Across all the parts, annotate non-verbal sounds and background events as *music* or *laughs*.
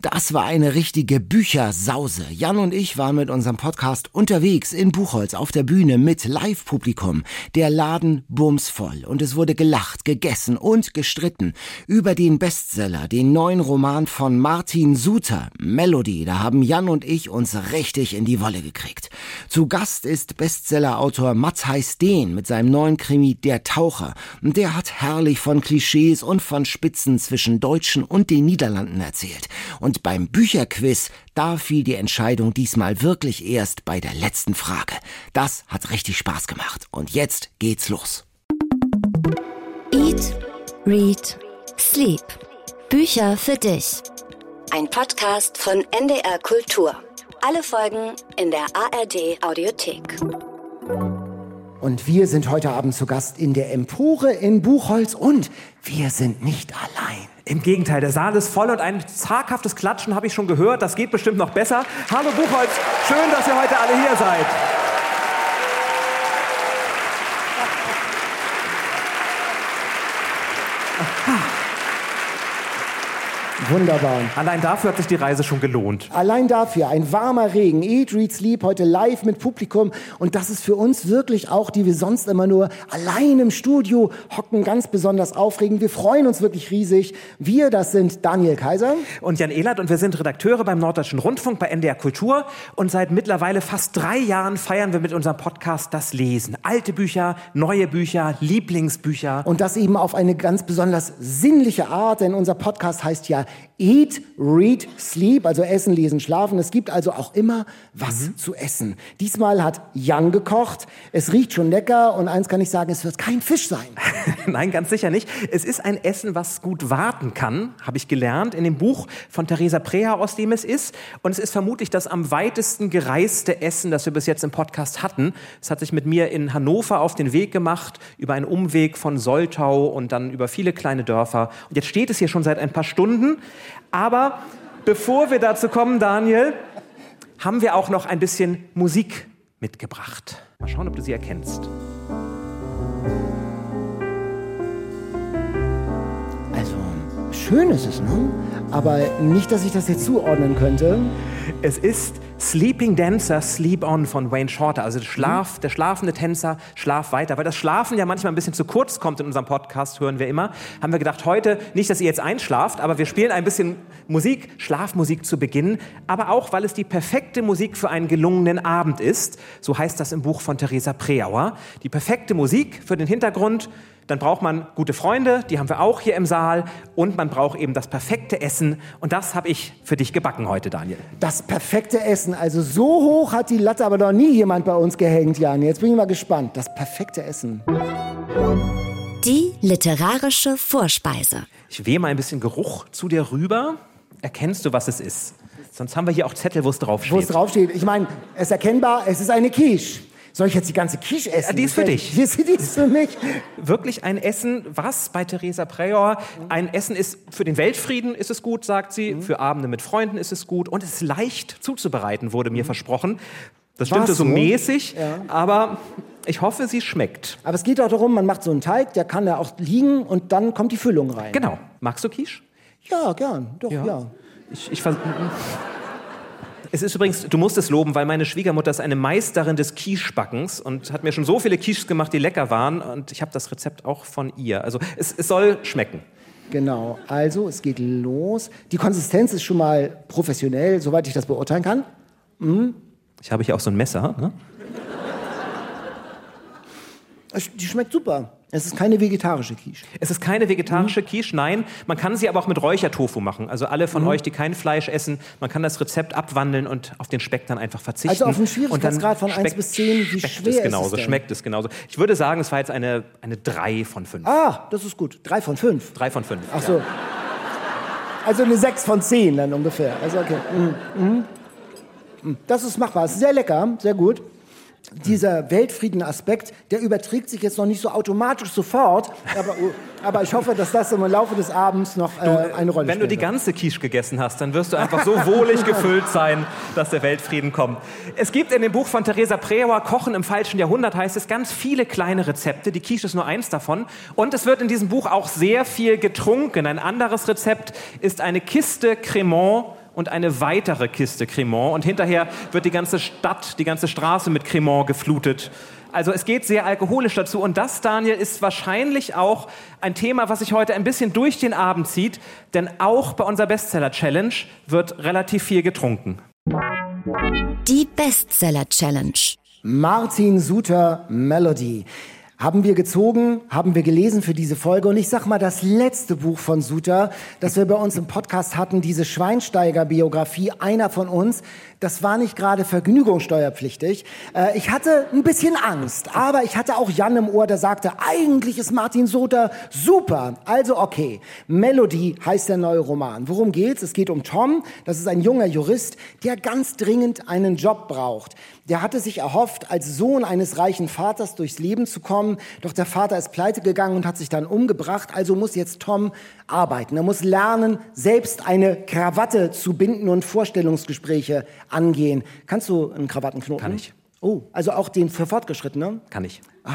Das war eine richtige Büchersause. Jan und ich waren mit unserem Podcast unterwegs in Buchholz auf der Bühne mit Live-Publikum. Der Laden bumsvoll und es wurde gelacht, gegessen und gestritten über den Bestseller, den neuen Roman von Martin Suter, Melody. Da haben Jan und ich uns richtig in die Wolle gekriegt. Zu Gast ist Bestsellerautor Matthijs Dehn mit seinem neuen Krimi Der Taucher. Der hat herrlich von Klischees und von Spitzen zwischen Deutschen und den Niederlanden erzählt. Beim Bücherquiz, da fiel die Entscheidung diesmal wirklich erst bei der letzten Frage. Das hat richtig Spaß gemacht. Und jetzt geht's los. Eat, Read, Sleep. Bücher für dich. Ein Podcast von NDR Kultur. Alle Folgen in der ARD Audiothek. Und wir sind heute Abend zu Gast in der Empore in Buchholz und wir sind nicht allein. Im Gegenteil, der Saal ist voll und ein zaghaftes Klatschen habe ich schon gehört. Das geht bestimmt noch besser. Hallo Buchholz, schön, dass ihr heute alle hier seid. Wunderbar. Allein dafür hat sich die Reise schon gelohnt. Allein dafür ein warmer Regen. Eat, Read, Sleep heute live mit Publikum. Und das ist für uns wirklich auch, die wir sonst immer nur allein im Studio hocken, ganz besonders aufregend. Wir freuen uns wirklich riesig. Wir, das sind Daniel Kaiser. Und Jan Ehlert und wir sind Redakteure beim Norddeutschen Rundfunk bei NDR Kultur. Und seit mittlerweile fast drei Jahren feiern wir mit unserem Podcast das Lesen. Alte Bücher, neue Bücher, Lieblingsbücher. Und das eben auf eine ganz besonders sinnliche Art, denn unser Podcast heißt ja Eat, Read, Sleep, also Essen, Lesen, Schlafen. Es gibt also auch immer was mhm. zu essen. Diesmal hat Jan gekocht. Es riecht schon lecker und eins kann ich sagen, es wird kein Fisch sein. *laughs* Nein, ganz sicher nicht. Es ist ein Essen, was gut warten kann, habe ich gelernt in dem Buch von Theresa Preha, aus dem es ist. Und es ist vermutlich das am weitesten gereiste Essen, das wir bis jetzt im Podcast hatten. Es hat sich mit mir in Hannover auf den Weg gemacht, über einen Umweg von Soltau und dann über viele kleine Dörfer. Und jetzt steht es hier schon seit ein paar Stunden. Aber bevor wir dazu kommen, Daniel, haben wir auch noch ein bisschen Musik mitgebracht. Mal schauen, ob du sie erkennst. Schön ist es, ne? Aber nicht, dass ich das jetzt zuordnen könnte. Es ist Sleeping Dancer, Sleep On von Wayne Shorter. Also Schlaf, der schlafende Tänzer, Schlaf weiter. Weil das Schlafen ja manchmal ein bisschen zu kurz kommt in unserem Podcast, hören wir immer, haben wir gedacht, heute nicht, dass ihr jetzt einschlaft, aber wir spielen ein bisschen Musik, Schlafmusik zu Beginn. Aber auch, weil es die perfekte Musik für einen gelungenen Abend ist. So heißt das im Buch von Theresa Preauer. Die perfekte Musik für den Hintergrund dann braucht man gute Freunde, die haben wir auch hier im Saal. Und man braucht eben das perfekte Essen. Und das habe ich für dich gebacken heute, Daniel. Das perfekte Essen. Also so hoch hat die Latte aber noch nie jemand bei uns gehängt, Jan. Jetzt bin ich mal gespannt. Das perfekte Essen. Die literarische Vorspeise. Ich wehe mal ein bisschen Geruch zu dir rüber. Erkennst du, was es ist? Sonst haben wir hier auch Zettel, wo es draufsteht. Wo es draufsteht. Ich meine, es ist erkennbar, es ist eine Quiche. Soll ich jetzt die ganze Quiche essen? Die ist für dich. *laughs* Die ist, die ist für mich. Wirklich ein Essen, was bei Theresa Preyor ein Essen ist, für den Weltfrieden ist es gut, sagt sie, mhm. für Abende mit Freunden ist es gut und es ist leicht zuzubereiten, wurde mir mhm. versprochen. Das stimmte so, so mäßig, ja. aber ich hoffe, sie schmeckt. Aber es geht auch darum, man macht so einen Teig, der kann da auch liegen und dann kommt die Füllung rein. Genau. Magst du Quiche? Ja, gern. Doch, ja. ja. Ich, ich es ist übrigens, du musst es loben, weil meine Schwiegermutter ist eine Meisterin des Quichebackens und hat mir schon so viele Quiches gemacht, die lecker waren. Und ich habe das Rezept auch von ihr. Also es, es soll schmecken. Genau, also es geht los. Die Konsistenz ist schon mal professionell, soweit ich das beurteilen kann. Mhm. Ich habe hier auch so ein Messer. Ne? Die schmeckt super. Es ist keine vegetarische Quiche. Es ist keine vegetarische mhm. Quiche, nein. Man kann sie aber auch mit Räuchertofu machen. Also alle von mhm. euch, die kein Fleisch essen, man kann das Rezept abwandeln und auf den Speck dann einfach verzichten. Also auf den Schwierigkeitsgrad von 1 bis 10, wie schwer es genauso, ist es Schmeckt es genauso. Ich würde sagen, es war jetzt eine, eine 3 von 5. Ah, das ist gut. 3 von 5? 3 von 5. Ach so. Ja. Also eine 6 von 10 dann ungefähr. Also okay. Mhm. mhm. mhm. Das ist machbar. Es ist sehr lecker, sehr gut dieser Weltfrieden-Aspekt, der überträgt sich jetzt noch nicht so automatisch sofort, aber, aber ich hoffe, dass das im Laufe des Abends noch äh, eine Rolle wenn spielt. Wenn du die ganze Quiche gegessen hast, dann wirst du einfach so wohlig gefüllt sein, dass der Weltfrieden kommt. Es gibt in dem Buch von Theresa Preauer, Kochen im falschen Jahrhundert, heißt es, ganz viele kleine Rezepte. Die Quiche ist nur eins davon. Und es wird in diesem Buch auch sehr viel getrunken. Ein anderes Rezept ist eine Kiste Cremant und eine weitere Kiste Cremant und hinterher wird die ganze Stadt, die ganze Straße mit Cremant geflutet. Also es geht sehr alkoholisch dazu und das, Daniel, ist wahrscheinlich auch ein Thema, was sich heute ein bisschen durch den Abend zieht, denn auch bei unserer Bestseller Challenge wird relativ viel getrunken. Die Bestseller Challenge. Martin Suter Melody haben wir gezogen, haben wir gelesen für diese Folge. Und ich sag mal, das letzte Buch von Suter, das wir bei uns im Podcast hatten, diese Schweinsteiger-Biografie, einer von uns, das war nicht gerade vergnügungssteuerpflichtig. Äh, ich hatte ein bisschen Angst, aber ich hatte auch Jan im Ohr, der sagte, eigentlich ist Martin Suter super. Also okay, Melody heißt der neue Roman. Worum geht's? Es geht um Tom, das ist ein junger Jurist, der ganz dringend einen Job braucht. Der hatte sich erhofft, als Sohn eines reichen Vaters durchs Leben zu kommen, doch der Vater ist pleite gegangen und hat sich dann umgebracht, also muss jetzt Tom arbeiten. Er muss lernen, selbst eine Krawatte zu binden und Vorstellungsgespräche angehen. Kannst du einen Krawattenknoten? Kann ich. Oh, also auch den für Fortgeschrittene? Kann ich. Ah.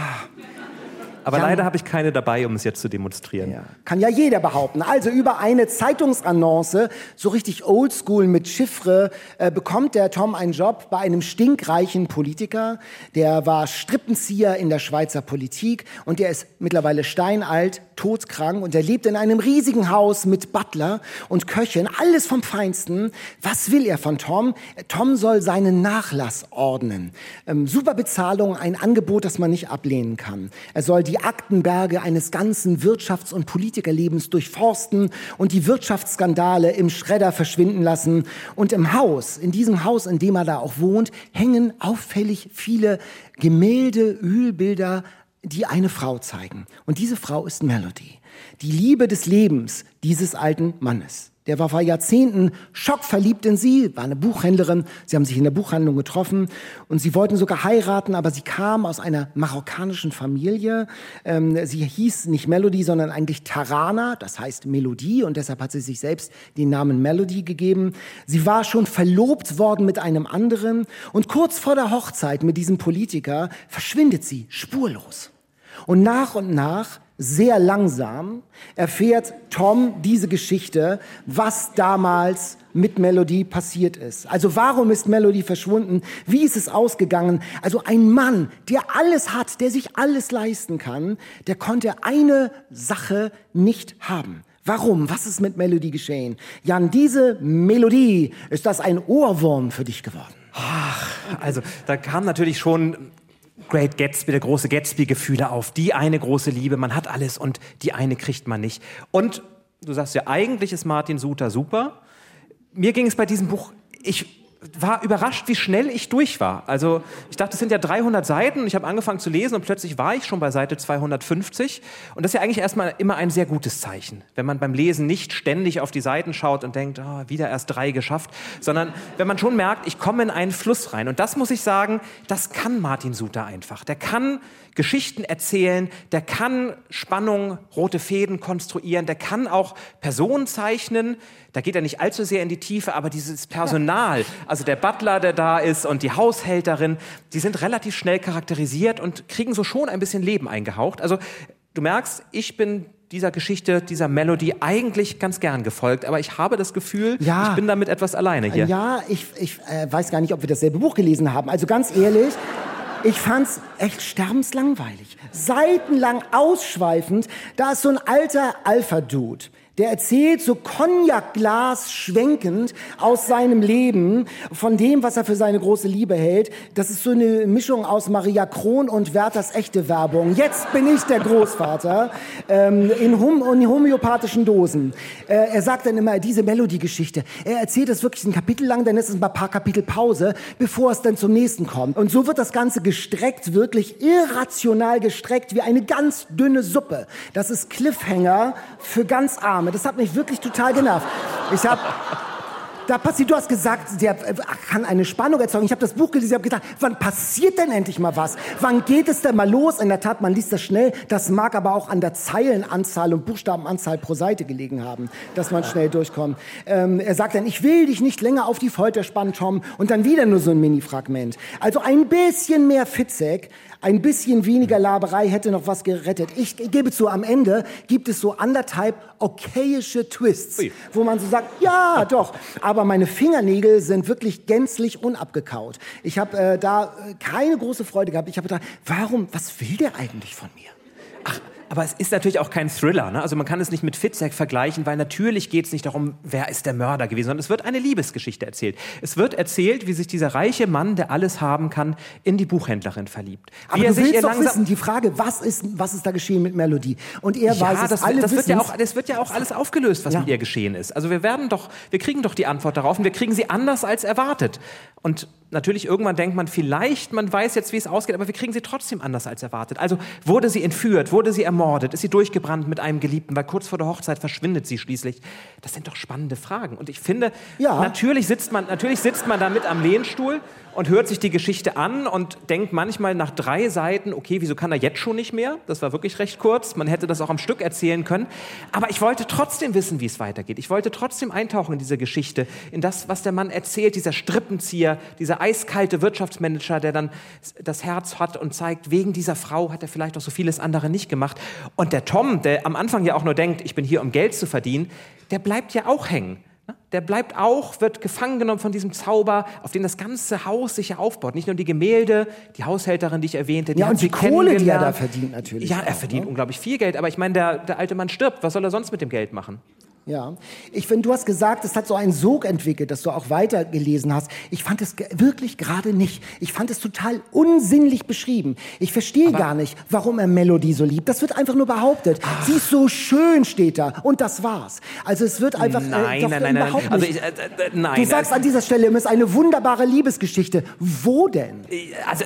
Aber ja, leider habe ich keine dabei, um es jetzt zu demonstrieren. Ja. Kann ja jeder behaupten. Also über eine Zeitungsannonce, so richtig oldschool mit Chiffre, äh, bekommt der Tom einen Job bei einem stinkreichen Politiker. Der war Strippenzieher in der Schweizer Politik und der ist mittlerweile steinalt, todkrank und er lebt in einem riesigen Haus mit Butler und Köchin, alles vom Feinsten. Was will er von Tom? Tom soll seinen Nachlass ordnen. Ähm, super Bezahlung, ein Angebot, das man nicht ablehnen kann. Er soll die die Aktenberge eines ganzen Wirtschafts- und Politikerlebens durchforsten und die Wirtschaftsskandale im Schredder verschwinden lassen. Und im Haus, in diesem Haus, in dem er da auch wohnt, hängen auffällig viele Gemälde, Ölbilder, die eine Frau zeigen. Und diese Frau ist Melody, die Liebe des Lebens dieses alten Mannes. Der war vor Jahrzehnten schockverliebt in sie, war eine Buchhändlerin. Sie haben sich in der Buchhandlung getroffen und sie wollten sogar heiraten, aber sie kam aus einer marokkanischen Familie. Ähm, sie hieß nicht Melody, sondern eigentlich Tarana, das heißt Melodie und deshalb hat sie sich selbst den Namen Melody gegeben. Sie war schon verlobt worden mit einem anderen und kurz vor der Hochzeit mit diesem Politiker verschwindet sie spurlos. Und nach und nach sehr langsam erfährt Tom diese Geschichte, was damals mit Melody passiert ist. Also warum ist Melody verschwunden? Wie ist es ausgegangen? Also ein Mann, der alles hat, der sich alles leisten kann, der konnte eine Sache nicht haben. Warum? Was ist mit Melody geschehen? Jan, diese Melodie, ist das ein Ohrwurm für dich geworden? Ach, also da kam natürlich schon Great Gatsby, der große Gatsby-Gefühle auf. Die eine große Liebe, man hat alles und die eine kriegt man nicht. Und du sagst ja, eigentlich ist Martin Suter super. Mir ging es bei diesem Buch, ich war überrascht, wie schnell ich durch war. Also ich dachte, es sind ja 300 Seiten und ich habe angefangen zu lesen und plötzlich war ich schon bei Seite 250. Und das ist ja eigentlich erstmal immer ein sehr gutes Zeichen, wenn man beim Lesen nicht ständig auf die Seiten schaut und denkt, oh, wieder erst drei geschafft, sondern wenn man schon merkt, ich komme in einen Fluss rein. Und das muss ich sagen, das kann Martin Suter einfach. Der kann Geschichten erzählen, der kann Spannung, rote Fäden konstruieren, der kann auch Personen zeichnen. Da geht er nicht allzu sehr in die Tiefe, aber dieses Personal, also der Butler, der da ist und die Haushälterin, die sind relativ schnell charakterisiert und kriegen so schon ein bisschen Leben eingehaucht. Also du merkst, ich bin dieser Geschichte, dieser Melodie eigentlich ganz gern gefolgt, aber ich habe das Gefühl, ja. ich bin damit etwas alleine hier. Ja, ich, ich äh, weiß gar nicht, ob wir dasselbe Buch gelesen haben. Also ganz ehrlich, ich fand's echt sterbenslangweilig. Seitenlang ausschweifend. Da ist so ein alter Alpha-Dude der erzählt so Cognac-Glas schwenkend aus seinem Leben, von dem, was er für seine große Liebe hält. Das ist so eine Mischung aus Maria Kron und Werthers echte Werbung. Jetzt bin ich der Großvater ähm, in, hom in homöopathischen Dosen. Äh, er sagt dann immer diese Melodiegeschichte. Er erzählt es wirklich ein Kapitel lang, dann ist es ein paar Kapitel Pause, bevor es dann zum nächsten kommt. Und so wird das Ganze gestreckt, wirklich irrational gestreckt, wie eine ganz dünne Suppe. Das ist Cliffhanger für ganz arm. Name. Das hat mich wirklich total genervt. Ich habe da passiert, du hast gesagt, der kann eine Spannung erzeugen. Ich habe das Buch gelesen, ich habe gedacht, wann passiert denn endlich mal was? Wann geht es denn mal los? In der Tat, man liest das schnell. Das mag aber auch an der Zeilenanzahl und Buchstabenanzahl pro Seite gelegen haben, dass man schnell durchkommt. Ähm, er sagt dann, ich will dich nicht länger auf die Folter spannen, Tom. Und dann wieder nur so ein Mini-Fragment. Also ein bisschen mehr Fitzek, ein bisschen weniger Laberei hätte noch was gerettet. Ich gebe zu, am Ende gibt es so anderthalb okayische Twists, Ui. wo man so sagt, ja, *laughs* doch. Aber meine Fingernägel sind wirklich gänzlich unabgekaut. Ich habe äh, da äh, keine große Freude gehabt. Ich habe gedacht, warum, was will der eigentlich von mir? Ach, aber es ist natürlich auch kein Thriller. Ne? Also man kann es nicht mit Fitzek vergleichen, weil natürlich geht es nicht darum, wer ist der Mörder gewesen, sondern es wird eine Liebesgeschichte erzählt. Es wird erzählt, wie sich dieser reiche Mann, der alles haben kann, in die Buchhändlerin verliebt. Aber wie du willst doch wissen, die Frage, was ist, was ist da geschehen mit Melodie? Und er ja, weiß es, das, alle das wird ja auch, Das wird ja auch alles aufgelöst, was ja. mit ihr geschehen ist. Also wir werden doch, wir kriegen doch die Antwort darauf und wir kriegen sie anders als erwartet. Und natürlich irgendwann denkt man vielleicht, man weiß jetzt, wie es ausgeht, aber wir kriegen sie trotzdem anders als erwartet. Also wurde sie entführt, wurde sie ermordet, ist sie durchgebrannt mit einem Geliebten, weil kurz vor der Hochzeit verschwindet sie schließlich. Das sind doch spannende Fragen. Und ich finde, ja. natürlich, sitzt man, natürlich sitzt man da mit am Lehnstuhl und hört sich die Geschichte an und denkt manchmal nach drei Seiten, okay, wieso kann er jetzt schon nicht mehr? Das war wirklich recht kurz. Man hätte das auch am Stück erzählen können. Aber ich wollte trotzdem wissen, wie es weitergeht. Ich wollte trotzdem eintauchen in diese Geschichte, in das, was der Mann erzählt, dieser Strippenzieher, dieser eiskalte Wirtschaftsmanager, der dann das Herz hat und zeigt, wegen dieser Frau hat er vielleicht auch so vieles andere nicht gemacht. Und der Tom, der am Anfang ja auch nur denkt, ich bin hier, um Geld zu verdienen, der bleibt ja auch hängen. Der bleibt auch, wird gefangen genommen von diesem Zauber, auf den das ganze Haus sich ja aufbaut. Nicht nur die Gemälde, die Haushälterin, die ich erwähnte. Die ja, und die Kohle, die er da verdient natürlich. Ja, er verdient ne? unglaublich viel Geld. Aber ich meine, der, der alte Mann stirbt. Was soll er sonst mit dem Geld machen? Ja, ich finde, du hast gesagt, es hat so einen Sog entwickelt, dass du auch weitergelesen hast. Ich fand es wirklich gerade nicht. Ich fand es total unsinnlich beschrieben. Ich verstehe gar nicht, warum er Melodie so liebt. Das wird einfach nur behauptet. Ach. Sie ist so schön, steht da. Und das war's. Also es wird einfach nein, äh, doch, nein, nein, überhaupt nein. Also ich, äh, äh, nein. Du sagst an dieser Stelle, es ist eine wunderbare Liebesgeschichte. Wo denn? Also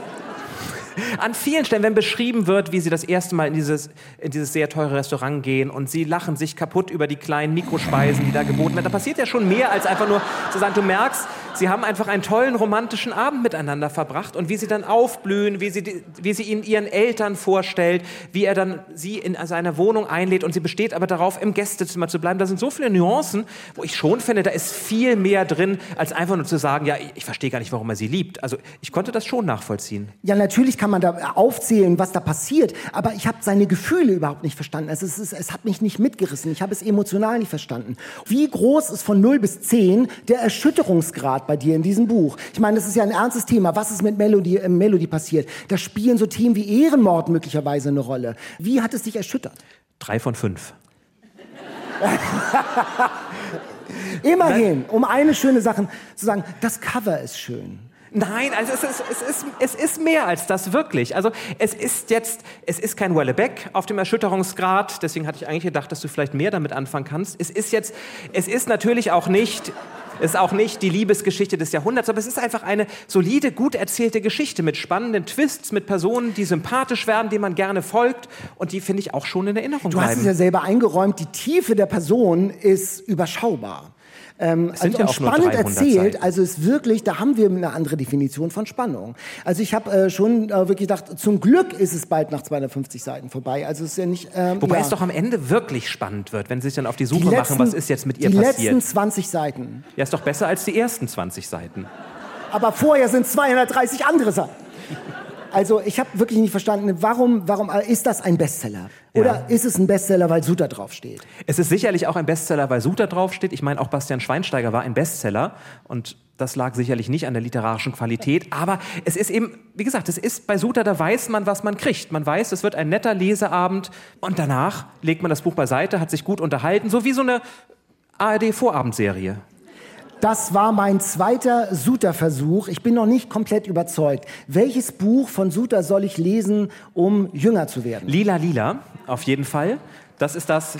an vielen Stellen, wenn beschrieben wird, wie sie das erste Mal in dieses, in dieses sehr teure Restaurant gehen und sie lachen sich kaputt über die kleinen Mikrospeisen, die da geboten werden, da passiert ja schon mehr als einfach nur zu sagen, du merkst, sie haben einfach einen tollen romantischen Abend miteinander verbracht und wie sie dann aufblühen, wie sie, wie sie ihn ihren Eltern vorstellt, wie er dann sie in seine Wohnung einlädt und sie besteht aber darauf, im Gästezimmer zu bleiben. Da sind so viele Nuancen, wo ich schon finde, da ist viel mehr drin, als einfach nur zu sagen, ja, ich verstehe gar nicht, warum er sie liebt. Also ich konnte das schon nachvollziehen. Ja, natürlich kann man da aufzählen, was da passiert, aber ich habe seine Gefühle überhaupt nicht verstanden. Es, ist, es hat mich nicht mitgerissen, ich habe es emotional nicht verstanden. Wie groß ist von 0 bis 10 der Erschütterungsgrad bei dir in diesem Buch? Ich meine, das ist ja ein ernstes Thema. Was ist mit Melody, äh, Melody passiert? Da spielen so Themen wie Ehrenmord möglicherweise eine Rolle. Wie hat es dich erschüttert? Drei von fünf. *laughs* Immerhin, um eine schöne Sache zu sagen, das Cover ist schön. Nein, also es ist, es, ist, es ist mehr als das wirklich. Also es ist jetzt, es ist kein Wellebeck auf dem Erschütterungsgrad, deswegen hatte ich eigentlich gedacht, dass du vielleicht mehr damit anfangen kannst. Es ist jetzt, es ist natürlich auch nicht, ist auch nicht die Liebesgeschichte des Jahrhunderts, aber es ist einfach eine solide, gut erzählte Geschichte mit spannenden Twists, mit Personen, die sympathisch werden, denen man gerne folgt und die finde ich auch schon in Erinnerung Du hast es ja selber eingeräumt, die Tiefe der Person ist überschaubar. Ähm, also ja spannend erzählt, Seiten. also ist wirklich, da haben wir eine andere Definition von Spannung. Also ich habe äh, schon äh, wirklich gedacht, zum Glück ist es bald nach 250 Seiten vorbei. Also es ist ja nicht. Ähm, Wobei ja. es doch am Ende wirklich spannend wird, wenn sie sich dann auf die Suche die letzten, machen, was ist jetzt mit ihr die passiert. Die letzten 20 Seiten. Ja, ist doch besser als die ersten 20 Seiten. Aber vorher sind 230 andere Seiten. Also ich habe wirklich nicht verstanden, warum, warum ist das ein Bestseller? Oder ja. ist es ein Bestseller, weil Suter draufsteht? Es ist sicherlich auch ein Bestseller, weil Suter draufsteht. Ich meine, auch Bastian Schweinsteiger war ein Bestseller und das lag sicherlich nicht an der literarischen Qualität, aber es ist eben, wie gesagt, es ist bei Suter, da weiß man, was man kriegt. Man weiß, es wird ein netter Leseabend und danach legt man das Buch beiseite, hat sich gut unterhalten, so wie so eine ARD-Vorabendserie. Das war mein zweiter Suter-Versuch. Ich bin noch nicht komplett überzeugt. Welches Buch von Suter soll ich lesen, um jünger zu werden? Lila Lila, auf jeden Fall. Das ist das?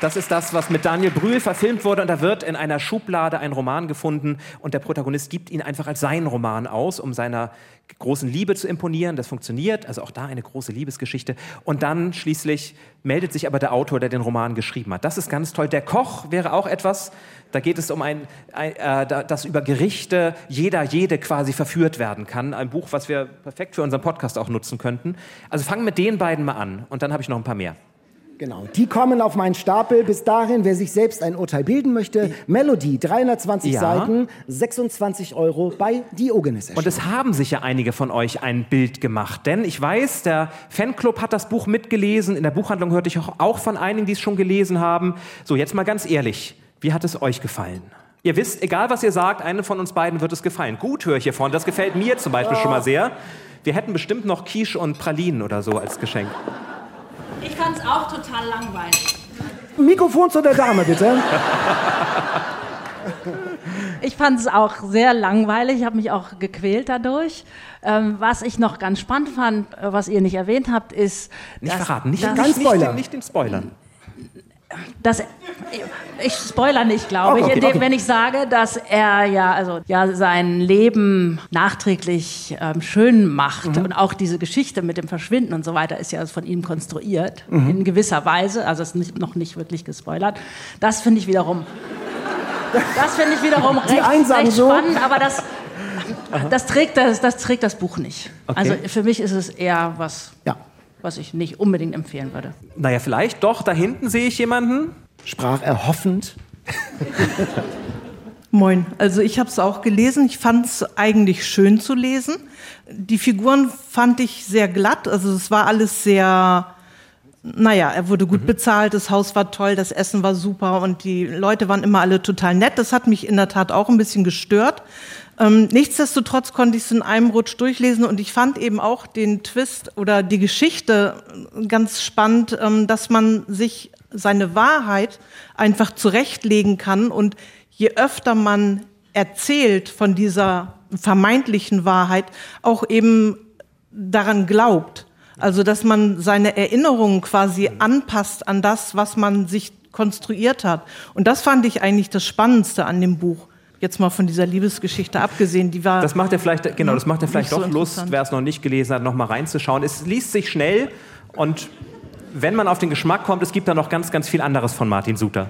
Das ist das, was mit Daniel Brühl verfilmt wurde und da wird in einer Schublade ein Roman gefunden und der Protagonist gibt ihn einfach als seinen Roman aus, um seiner großen Liebe zu imponieren. Das funktioniert, also auch da eine große Liebesgeschichte. Und dann schließlich meldet sich aber der Autor, der den Roman geschrieben hat. Das ist ganz toll. Der Koch wäre auch etwas, da geht es um ein, ein äh, das über Gerichte jeder, jede quasi verführt werden kann. Ein Buch, was wir perfekt für unseren Podcast auch nutzen könnten. Also fangen mit den beiden mal an und dann habe ich noch ein paar mehr. Genau, die kommen auf meinen Stapel. Bis dahin, wer sich selbst ein Urteil bilden möchte, Melodie, 320 Ja. Seiten, 26 Euro bei Diogenes. Und es haben sicher einige von euch ein Bild gemacht, denn ich weiß, der Fanclub hat das Buch mitgelesen. In der Buchhandlung hörte ich auch, von einigen, die es schon gelesen haben. So, jetzt mal ganz ehrlich, wie hat es euch gefallen? Ihr wisst, egal was ihr sagt, einem von uns beiden wird es gefallen. Gut höre ich hiervon, das gefällt mir zum Beispiel schon mal sehr. Wir hätten bestimmt noch Quiche und Pralinen oder so als Geschenk. Ich fand es auch total langweilig. Mikrofon zu der Dame, bitte. Ich fand es auch sehr langweilig, ich habe mich auch gequält dadurch. Ähm, was ich noch ganz spannend fand, äh, was ihr nicht erwähnt habt, ist, Nicht dass, verraten, nicht, dass, Ganz nicht, nicht, den, nicht den Spoilern. Dass ich spoiler nicht, glaube Oh, okay, ich, indem, okay. wenn ich sage, dass er ja also ja sein Leben nachträglich ähm, schön macht Mhm. und auch diese Geschichte mit dem Verschwinden und so weiter ist ja von ihm konstruiert Mhm. in gewisser Weise, also es ist nicht, noch nicht wirklich gespoilert. Das finde ich wiederum das finde ich wiederum recht, recht so. spannend, aber das das trägt das, das trägt das Buch nicht. Okay. Also für mich ist es eher was, Ja, was ich nicht unbedingt empfehlen würde. Naja, vielleicht doch. Da hinten sehe ich jemanden. sprach er hoffend. *laughs* Moin. Also ich habe es auch gelesen. Ich fand es eigentlich schön zu lesen. Die Figuren fand ich sehr glatt. Also es war alles sehr, naja, er wurde gut bezahlt, das Haus war toll, das Essen war super und die Leute waren immer alle total nett. Das hat mich in der Tat auch ein bisschen gestört. Ähm, nichtsdestotrotz konnte ich es in einem Rutsch durchlesen und ich fand eben auch den Twist oder die Geschichte ganz spannend, ähm, dass man sich seine Wahrheit einfach zurechtlegen kann und je öfter man erzählt von dieser vermeintlichen Wahrheit, auch eben daran glaubt. Also, dass man seine Erinnerungen quasi anpasst an das, was man sich konstruiert hat. Und das fand ich eigentlich das Spannendste an dem Buch. Jetzt mal von dieser Liebesgeschichte abgesehen, die war. Das macht ja vielleicht, genau, das macht ja vielleicht Nicht so doch Lust, wer es noch nicht gelesen hat, noch mal reinzuschauen. Es liest sich schnell und wenn man auf den Geschmack kommt, es gibt da noch ganz, ganz viel anderes von Martin Suter.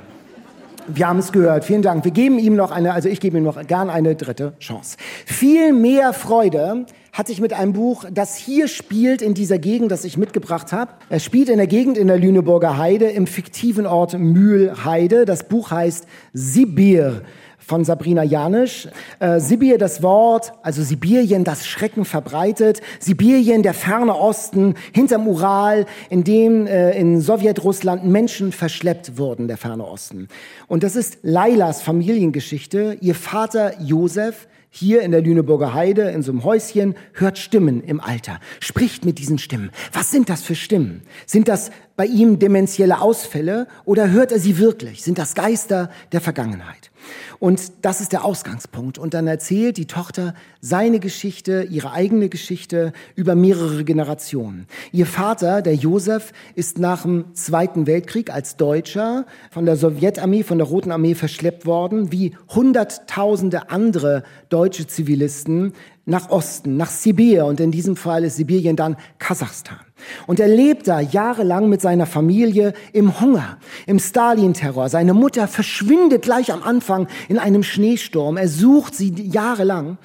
Wir haben es gehört. Vielen Dank. Wir geben ihm noch eine, also ich gebe ihm noch gern eine dritte Chance. Viel mehr Freude hatte ich mit einem Buch, das hier spielt in dieser Gegend, das ich mitgebracht habe. Es spielt in der Gegend in der Lüneburger Heide im fiktiven Ort Mühlheide. Das Buch heißt Sibir von Sabrina Janisch. Äh, Sibir, das Wort, also Sibirien, das Schrecken verbreitet. Sibirien, der ferne Osten, hinterm Ural, in dem äh, in Sowjetrussland Menschen verschleppt wurden, der ferne Osten. Und das ist Lailas Familiengeschichte. Ihr Vater Josef, hier in der Lüneburger Heide, in so einem Häuschen, hört Stimmen im Alter, spricht mit diesen Stimmen. Was sind das für Stimmen? Sind das bei ihm dementielle Ausfälle oder hört er sie wirklich? Sind das Geister der Vergangenheit? Und das ist der Ausgangspunkt. Und dann erzählt die Tochter seine Geschichte, ihre eigene Geschichte über mehrere Generationen. Ihr Vater, der Josef, ist nach dem Zweiten Weltkrieg als Deutscher von der Sowjetarmee, von der Roten Armee verschleppt worden, wie Hunderttausende andere deutsche Zivilisten nach Osten, nach Sibir. Und in diesem Fall ist Sibirien dann Kasachstan. Und er lebt da jahrelang mit seiner Familie im Hunger, im Stalin-Terror. Seine Mutter verschwindet gleich am Anfang in einem Schneesturm. Er sucht sie jahrelang.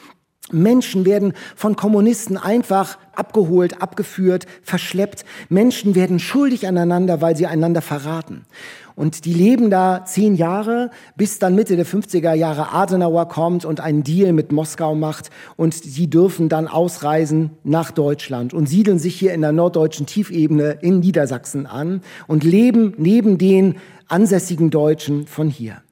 Menschen werden von Kommunisten einfach abgeholt, abgeführt, verschleppt. Menschen werden schuldig aneinander, weil sie einander verraten. Und die leben da zehn Jahre, bis dann Mitte der 50er Jahre Adenauer kommt und einen Deal mit Moskau macht. Und sie dürfen dann ausreisen nach Deutschland und siedeln sich hier in der norddeutschen Tiefebene in Niedersachsen an und leben neben den ansässigen Deutschen von hier.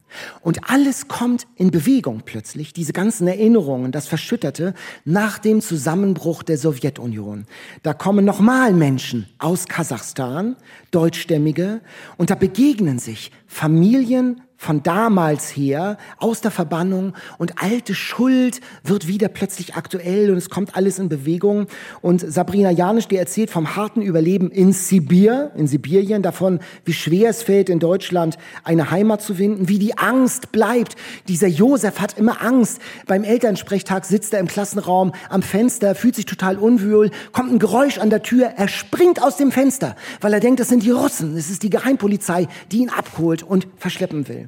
Und alles kommt in Bewegung plötzlich, diese ganzen Erinnerungen, das Verschütterte, nach dem Zusammenbruch der Sowjetunion. Da kommen nochmal Menschen aus Kasachstan, Deutschstämmige, und da begegnen sich Familien von damals her aus der Verbannung und alte Schuld wird wieder plötzlich aktuell und es kommt alles in Bewegung. Und Sabrina Janisch, die erzählt vom harten Überleben in Sibir, in Sibirien, davon, wie schwer es fällt, in Deutschland eine Heimat zu finden, wie die Angst bleibt. Dieser Josef hat immer Angst. Beim Elternsprechtag sitzt er im Klassenraum am Fenster, fühlt sich total unwohl, kommt ein Geräusch an der Tür, er springt aus dem Fenster, weil er denkt, das sind die Russen, es ist die Geheimpolizei, die ihn abholt und verschleppen will.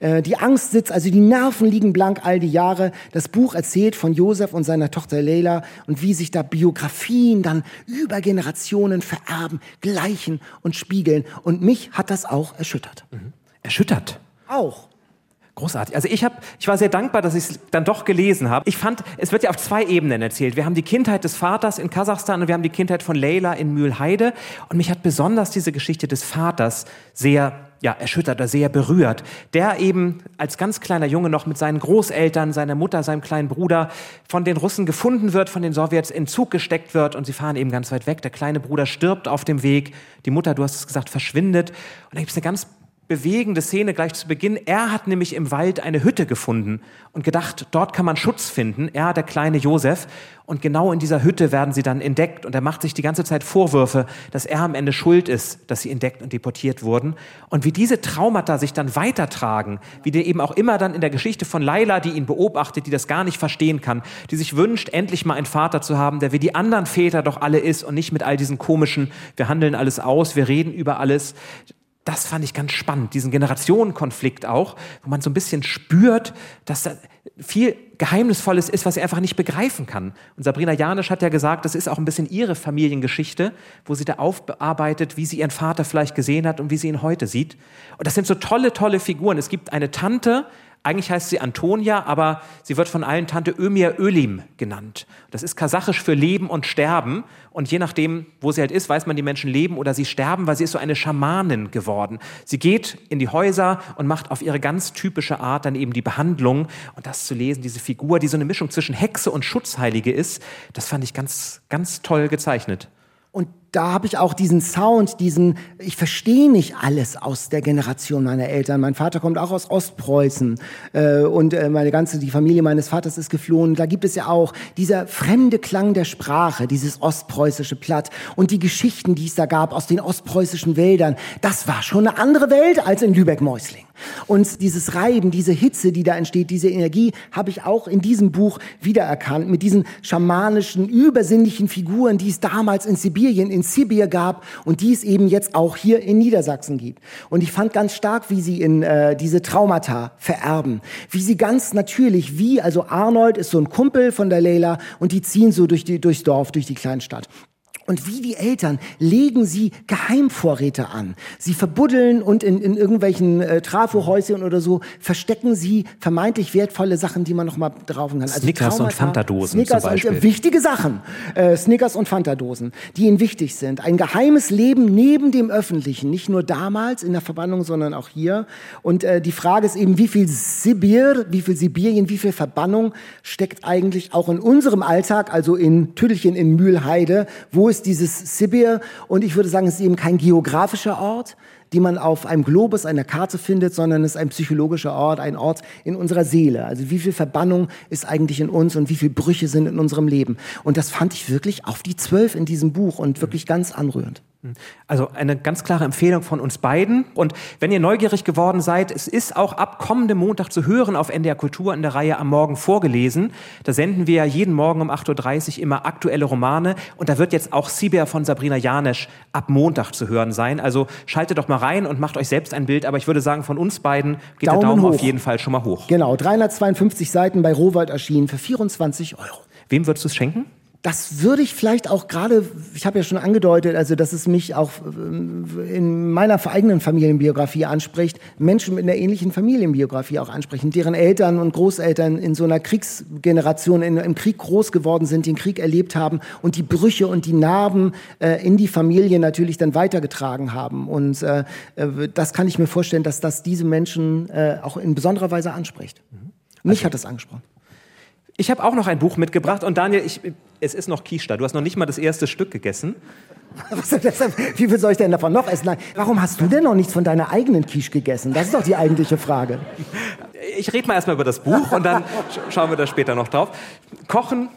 Äh, die Angst sitzt, also die Nerven liegen blank all die Jahre. Das Buch erzählt von Josef und seiner Tochter Leila und wie sich da Biografien dann über Generationen vererben, gleichen und spiegeln. Und mich hat das auch erschüttert. Mhm. Erschüttert? Auch. Großartig. Also ich, hab, ich war sehr dankbar, dass ich es dann doch gelesen habe. Ich fand, es wird ja auf zwei Ebenen erzählt. Wir haben die Kindheit des Vaters in Kasachstan und wir haben die Kindheit von Leila in Mühlheide. Und mich hat besonders diese Geschichte des Vaters sehr ja, erschüttert oder sehr berührt, der eben als ganz kleiner Junge noch mit seinen Großeltern, seiner Mutter, seinem kleinen Bruder von den Russen gefunden wird, von den Sowjets in Zug gesteckt wird und sie fahren eben ganz weit weg. Der kleine Bruder stirbt auf dem Weg, die Mutter, du hast es gesagt, verschwindet. Und da gibt es eine ganz bewegende Szene gleich zu Beginn. Er hat nämlich im Wald eine Hütte gefunden und gedacht, dort kann man Schutz finden. Er, der kleine Josef. Und genau in dieser Hütte werden sie dann entdeckt. Und er macht sich die ganze Zeit Vorwürfe, dass er am Ende schuld ist, dass sie entdeckt und deportiert wurden. Und wie diese Traumata sich dann weitertragen, wie die eben auch immer dann in der Geschichte von Laila, die ihn beobachtet, die das gar nicht verstehen kann, die sich wünscht, endlich mal einen Vater zu haben, der wie die anderen Väter doch alle ist und nicht mit all diesen komischen, wir handeln alles aus, wir reden über alles das fand ich ganz spannend, diesen Generationenkonflikt auch, wo man so ein bisschen spürt, dass da viel Geheimnisvolles ist, was sie einfach nicht begreifen kann. Und Sabrina Janisch hat ja gesagt, das ist auch ein bisschen ihre Familiengeschichte, wo sie da aufarbeitet, wie sie ihren Vater vielleicht gesehen hat und wie sie ihn heute sieht. Und das sind so tolle, tolle Figuren. Es gibt eine Tante, eigentlich heißt sie Antonia, aber sie wird von allen Tante Ömir Ölim genannt. Das ist kasachisch für Leben und Sterben. Und je nachdem, wo sie halt ist, weiß man, die Menschen leben oder sie sterben, weil sie ist so eine Schamanin geworden. Sie geht in die Häuser und macht auf ihre ganz typische Art dann eben die Behandlung. Und das zu lesen, diese Figur, die so eine Mischung zwischen Hexe und Schutzheilige ist, das fand ich ganz, ganz toll gezeichnet. Und da habe ich auch diesen Sound, diesen, ich verstehe nicht alles aus der Generation meiner Eltern. Mein Vater kommt auch aus Ostpreußen äh, und äh, meine ganze, die Familie meines Vaters ist geflohen. Da gibt es ja auch dieser fremde Klang der Sprache, dieses ostpreußische Platt und die Geschichten, die es da gab aus den ostpreußischen Wäldern. Das war schon eine andere Welt als in Lübeck-Mäusling. Und dieses Reiben, diese Hitze, die da entsteht, diese Energie, habe ich auch in diesem Buch wiedererkannt, mit diesen schamanischen, übersinnlichen Figuren, die es damals in Sibirien, in Sibir gab und die es eben jetzt auch hier in Niedersachsen gibt. Und ich fand ganz stark, wie sie in äh, diese Traumata vererben. Wie sie ganz natürlich, wie, also Arnold ist so ein Kumpel von der Leila und die ziehen so durch die, durchs Dorf, durch die Kleinstadt. Und wie die Eltern legen sie Geheimvorräte an. Sie verbuddeln und in, in irgendwelchen äh, Trafohäuschen oder so verstecken sie vermeintlich wertvolle Sachen, die man noch mal drauf kann. Also Snickers Traumata, und Fantadosen Snickers zum Beispiel. Und, äh, wichtige Sachen. Äh, Snickers und Fantadosen, die ihnen wichtig sind. Ein geheimes Leben neben dem Öffentlichen. Nicht nur damals in der Verbannung, sondern auch hier. Und äh, die Frage ist eben, wie viel Sibir, wie viel Sibirien, wie viel Verbannung steckt eigentlich auch in unserem Alltag, also in Tüdelchen in Mühlheide, wo ist dieses Sibir und ich würde sagen, es ist eben kein geografischer Ort, die man auf einem Globus, einer Karte findet, sondern es ist ein psychologischer Ort, ein Ort in unserer Seele. Also wie viel Verbannung ist eigentlich in uns und wie viel Brüche sind in unserem Leben. Und das fand ich wirklich auf die zwölf in diesem Buch und wirklich ganz anrührend. Also eine ganz klare Empfehlung von uns beiden. Und wenn ihr neugierig geworden seid, es ist auch ab kommendem Montag zu hören auf NDR Kultur in der Reihe am Morgen vorgelesen. Da senden wir ja jeden Morgen um 8.30 Uhr immer aktuelle Romane. Und da wird jetzt auch Sibir von Sabrina Janesch ab Montag zu hören sein. Also schaltet doch mal rein und macht euch selbst ein Bild. Aber ich würde sagen, von uns beiden geht Daumen der Daumen hoch. auf jeden Fall schon mal hoch. Genau, 352 Seiten bei Rowold erschienen für 24 Euro. Wem würdest du es schenken? Das würde ich vielleicht auch gerade, ich habe ja schon angedeutet, also dass es mich auch äh, in meiner eigenen Familienbiografie anspricht, Menschen mit einer ähnlichen Familienbiografie auch ansprechen, deren Eltern und Großeltern in so einer Kriegsgeneration in, im Krieg groß geworden sind, den Krieg erlebt haben und die Brüche und die Narben äh, in die Familie natürlich dann weitergetragen haben. Und äh, äh das kann ich mir vorstellen, dass das diese Menschen äh, auch in besonderer Weise anspricht. Mhm. Mich also, hat das angesprochen. Ich habe auch noch ein Buch mitgebracht und Daniel, ich, es ist noch Quiche da. Du hast noch nicht mal das erste Stück gegessen. *laughs* Wie viel soll ich denn davon noch essen? Nein. Warum hast du denn noch nichts von deiner eigenen Quiche gegessen? Das ist doch die eigentliche Frage. Ich rede mal erstmal über das Buch und dann *laughs* schauen wir da später noch drauf. Kochen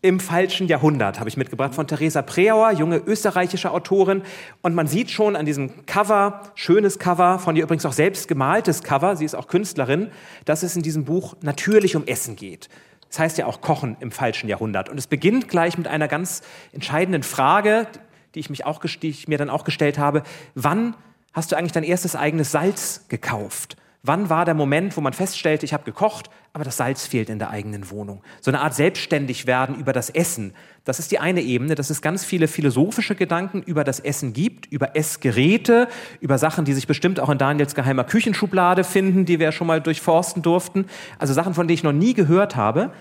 im falschen Jahrhundert habe ich mitgebracht von Theresa Preauer, junge österreichische Autorin. Und man sieht schon an diesem Cover, schönes Cover, von ihr übrigens auch selbst gemaltes Cover, sie ist auch Künstlerin, dass es in diesem Buch natürlich um Essen geht. Das heißt ja auch Kochen im falschen Jahrhundert. Und es beginnt gleich mit einer ganz entscheidenden Frage, die ich, mich auch, die ich mir dann auch gestellt habe. Wann hast du eigentlich dein erstes eigenes Salz gekauft? Wann war der Moment, wo man feststellte, ich habe gekocht, aber das Salz fehlt in der eigenen Wohnung? So eine Art Selbstständigwerden über das Essen. Das ist die eine Ebene, dass es ganz viele philosophische Gedanken über das Essen gibt, über Essgeräte, über Sachen, die sich bestimmt auch in Daniels geheimer Küchenschublade finden, die wir schon mal durchforsten durften. Also Sachen, von denen ich noch nie gehört habe.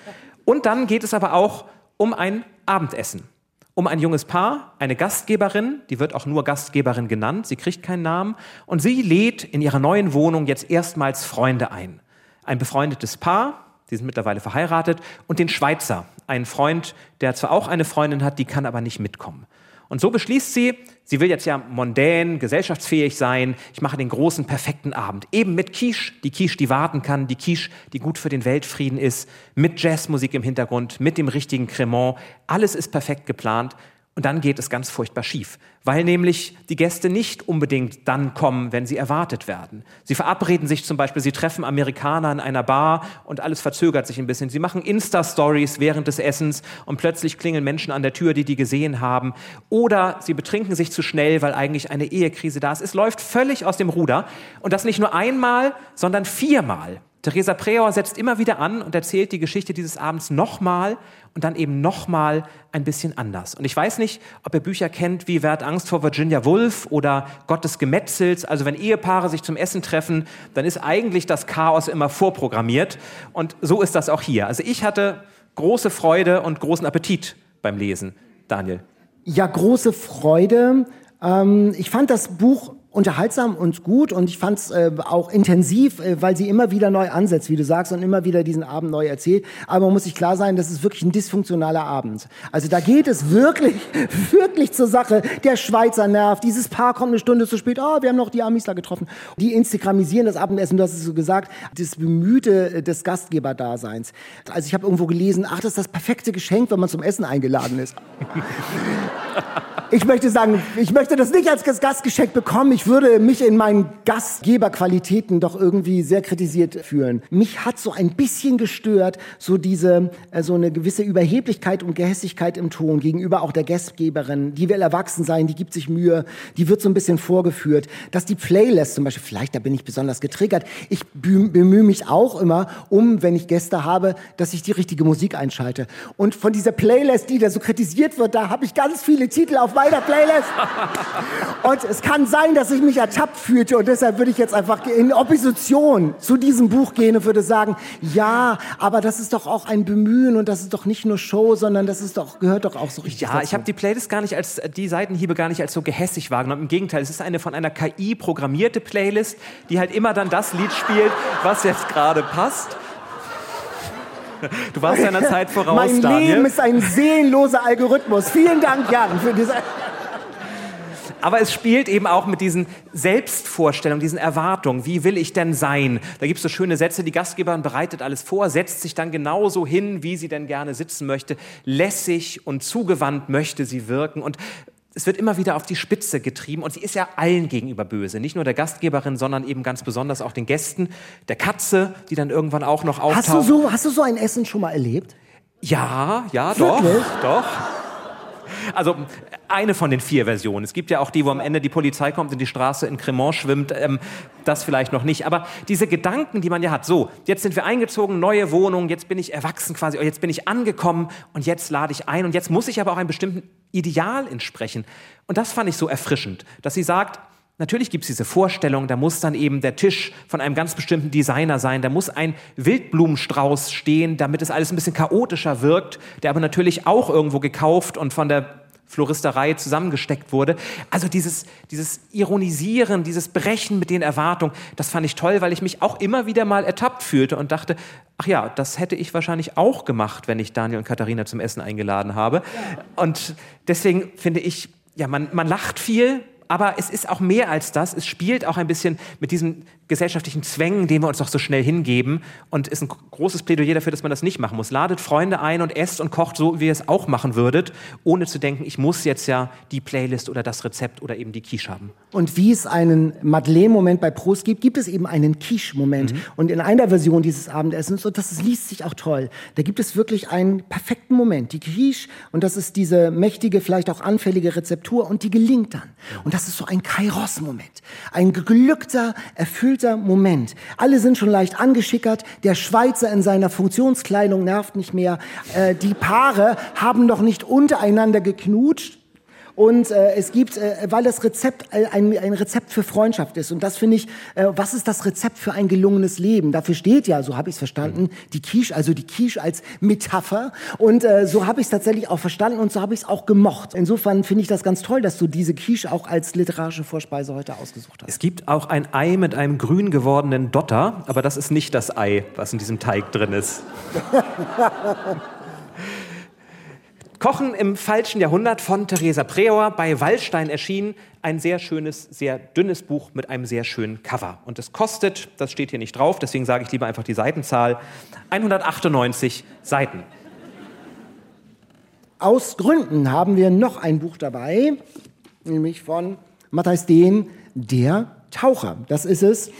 Und dann geht es aber auch um ein Abendessen um ein junges Paar, eine Gastgeberin, die wird auch nur Gastgeberin genannt, sie kriegt keinen Namen, und sie lädt in ihrer neuen Wohnung jetzt erstmals Freunde ein. Ein befreundetes Paar, die sind mittlerweile verheiratet, und den Schweizer, einen Freund, der zwar auch eine Freundin hat, die kann aber nicht mitkommen. Und so beschließt sie, sie will jetzt ja mondän, gesellschaftsfähig sein. Ich mache den großen, perfekten Abend. Eben mit Quiche, die Quiche, die warten kann, die Quiche, die gut für den Weltfrieden ist, mit Jazzmusik im Hintergrund, mit dem richtigen Cremant. Alles ist perfekt geplant. Und dann geht es ganz furchtbar schief, weil nämlich die Gäste nicht unbedingt dann kommen, wenn sie erwartet werden. Sie verabreden sich zum Beispiel, sie treffen Amerikaner in einer Bar und alles verzögert sich ein bisschen. Sie machen Insta-Stories während des Essens und plötzlich klingeln Menschen an der Tür, die die gesehen haben. Oder sie betrinken sich zu schnell, weil eigentlich eine Ehekrise da ist. Es läuft völlig aus dem Ruder und das nicht nur einmal, sondern viermal. Theresa Preauer setzt immer wieder an und erzählt die Geschichte dieses Abends nochmal und dann eben nochmal ein bisschen anders. Und ich weiß nicht, ob ihr Bücher kennt wie Wer hat Angst vor Virginia Woolf oder Gott des Gemetzels. Also wenn Ehepaare sich zum Essen treffen, dann ist eigentlich das Chaos immer vorprogrammiert. Und so ist das auch hier. Also ich hatte große Freude und großen Appetit beim Lesen. Daniel. Ja, große Freude. Ähm, ich fand das Buch unterhaltsam und gut und ich fand es äh, auch intensiv, äh, weil sie immer wieder neu ansetzt, wie du sagst, und immer wieder diesen Abend neu erzählt. Aber man muss sich klar sein, das ist wirklich ein dysfunktionaler Abend. Also da geht es wirklich, *laughs* wirklich zur Sache. Der Schweizer nervt, dieses Paar kommt eine Stunde zu spät, oh, wir haben noch die Amis da getroffen. Die Instagramisieren das Abendessen, du hast es so gesagt, das Bemühte äh, des Gastgeberdaseins. Also ich habe irgendwo gelesen, ach, das ist das perfekte Geschenk, wenn man zum Essen eingeladen ist. *laughs* ich möchte sagen, ich möchte das nicht als Gastgeschenk bekommen. Ich würde mich in meinen Gastgeberqualitäten doch irgendwie sehr kritisiert fühlen. Mich hat so ein bisschen gestört, so diese, äh, so eine gewisse Überheblichkeit und Gehässigkeit im Ton gegenüber auch der Gastgeberin. Die will erwachsen sein, die gibt sich Mühe, die wird so ein bisschen vorgeführt. Dass die Playlist zum Beispiel, vielleicht da bin ich besonders getriggert. Ich bemühe mich auch immer um, wenn ich Gäste habe, dass ich die richtige Musik einschalte. Und von dieser Playlist, die da so kritisiert wird, da habe ich ganz viele Titel auf meiner Playlist. Und es kann sein, dass ich mich ertappt fühlte und deshalb würde ich jetzt einfach in Opposition zu diesem Buch gehen und würde sagen, ja, aber das ist doch auch ein Bemühen und das ist doch nicht nur Show, sondern das ist doch, gehört doch auch so richtig Ja, dazu. ich habe die Playlist gar nicht als, die Seitenhiebe gar nicht als so gehässig wahrgenommen. Im Gegenteil, es ist eine von einer KI programmierte Playlist, die halt immer dann das Lied spielt, was jetzt gerade passt. Du warst deiner *laughs* Zeit voraus, Mein Daniel. Leben ist ein seelenloser Algorithmus. Vielen Dank, Jan, für diese... Aber es spielt eben auch mit diesen Selbstvorstellungen, diesen Erwartungen. Wie will ich denn sein? Da gibt es so schöne Sätze, die Gastgeberin bereitet alles vor, setzt sich dann genauso hin, wie sie denn gerne sitzen möchte. Lässig und zugewandt möchte sie wirken. Und es wird immer wieder auf die Spitze getrieben und sie ist ja allen gegenüber böse. Nicht nur der Gastgeberin, sondern eben ganz besonders auch den Gästen, der Katze, die dann irgendwann auch noch auftaucht. Hast du so, hast du so ein Essen schon mal erlebt? Ja, ja, Wirklich? doch, doch. Also eine von den vier Versionen. Es gibt ja auch die, wo am Ende die Polizei kommt und die Straße in Cremant schwimmt. Ähm, das vielleicht noch nicht. Aber diese Gedanken, die man ja hat, so, jetzt sind wir eingezogen, neue Wohnung, jetzt bin ich erwachsen quasi, jetzt bin ich angekommen und jetzt lade ich ein und jetzt muss ich aber auch einem bestimmten Ideal entsprechen. Und das fand ich so erfrischend, dass sie sagt, Natürlich gibt es diese Vorstellung, da muss dann eben der Tisch von einem ganz bestimmten Designer sein, da muss ein Wildblumenstrauß stehen, damit es alles ein bisschen chaotischer wirkt, der aber natürlich auch irgendwo gekauft und von der Floristerei zusammengesteckt wurde. Also dieses, dieses Ironisieren, dieses Brechen mit den Erwartungen, das fand ich toll, weil ich mich auch immer wieder mal ertappt fühlte und dachte, ach ja, das hätte ich wahrscheinlich auch gemacht, wenn ich Daniel und Katharina zum Essen eingeladen habe. Und deswegen finde ich, ja, man, man lacht viel, aber es ist auch mehr als das. Es spielt auch ein bisschen mit diesen gesellschaftlichen Zwängen, denen wir uns doch so schnell hingeben und ist ein großes Plädoyer dafür, dass man das nicht machen muss. Ladet Freunde ein und esst und kocht so, wie ihr es auch machen würdet, ohne zu denken, ich muss jetzt ja die Playlist oder das Rezept oder eben die Quiche haben. Und wie es einen Madeleine-Moment bei Proust gibt, gibt es eben einen Quiche-Moment. Mhm. Und in einer Version dieses Abendessens, und das liest sich auch toll, da gibt es wirklich einen perfekten Moment. Die Quiche, und das ist diese mächtige, vielleicht auch anfällige Rezeptur, und die gelingt dann. Und das ist so ein Kairos-Moment. Ein geglückter, erfüllter Moment. Alle sind schon leicht angeschickert. Der Schweizer in seiner Funktionskleidung nervt nicht mehr. Äh, die Paare haben noch nicht untereinander geknutscht. Und äh, es gibt, äh, weil das Rezept äh, ein, ein Rezept für Freundschaft ist. Und das finde ich, äh, was ist das Rezept für ein gelungenes Leben? Dafür steht ja, so habe ich es verstanden, die Quiche, also die Quiche als Metapher. Und äh, so habe ich es tatsächlich auch verstanden und so habe ich es auch gemocht. Insofern finde ich das ganz toll, dass du diese Quiche auch als literarische Vorspeise heute ausgesucht hast. Es gibt auch ein Ei mit einem grün gewordenen Dotter, aber das ist nicht das Ei, was in diesem Teig drin ist. *laughs* Kochen im falschen Jahrhundert von Theresa Preauer bei Wallstein erschienen. Ein sehr schönes, sehr dünnes Buch mit einem sehr schönen Cover. Und es kostet, das steht hier nicht drauf, deswegen sage ich lieber einfach die Seitenzahl, 198 Seiten. Aus Gründen haben wir noch ein Buch dabei, nämlich von Matthias Dehn, Der Taucher. Das ist es.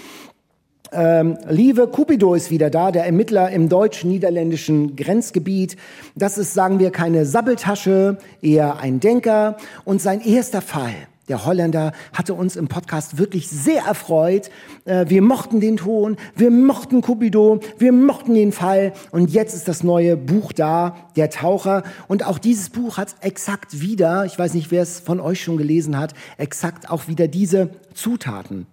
Ähm, Lieve Cupido ist wieder da, der Ermittler im deutsch-niederländischen Grenzgebiet. Das ist, sagen wir, keine Sabbeltasche, eher ein Denker. Und sein erster Fall, der Holländer, hatte uns im Podcast wirklich sehr erfreut. Äh, wir mochten den Ton, wir mochten Cupido, wir mochten den Fall. Und jetzt ist das neue Buch da, Der Taucher. Und auch dieses Buch hat exakt wieder, ich weiß nicht, wer es von euch schon gelesen hat, exakt auch wieder diese Zutaten.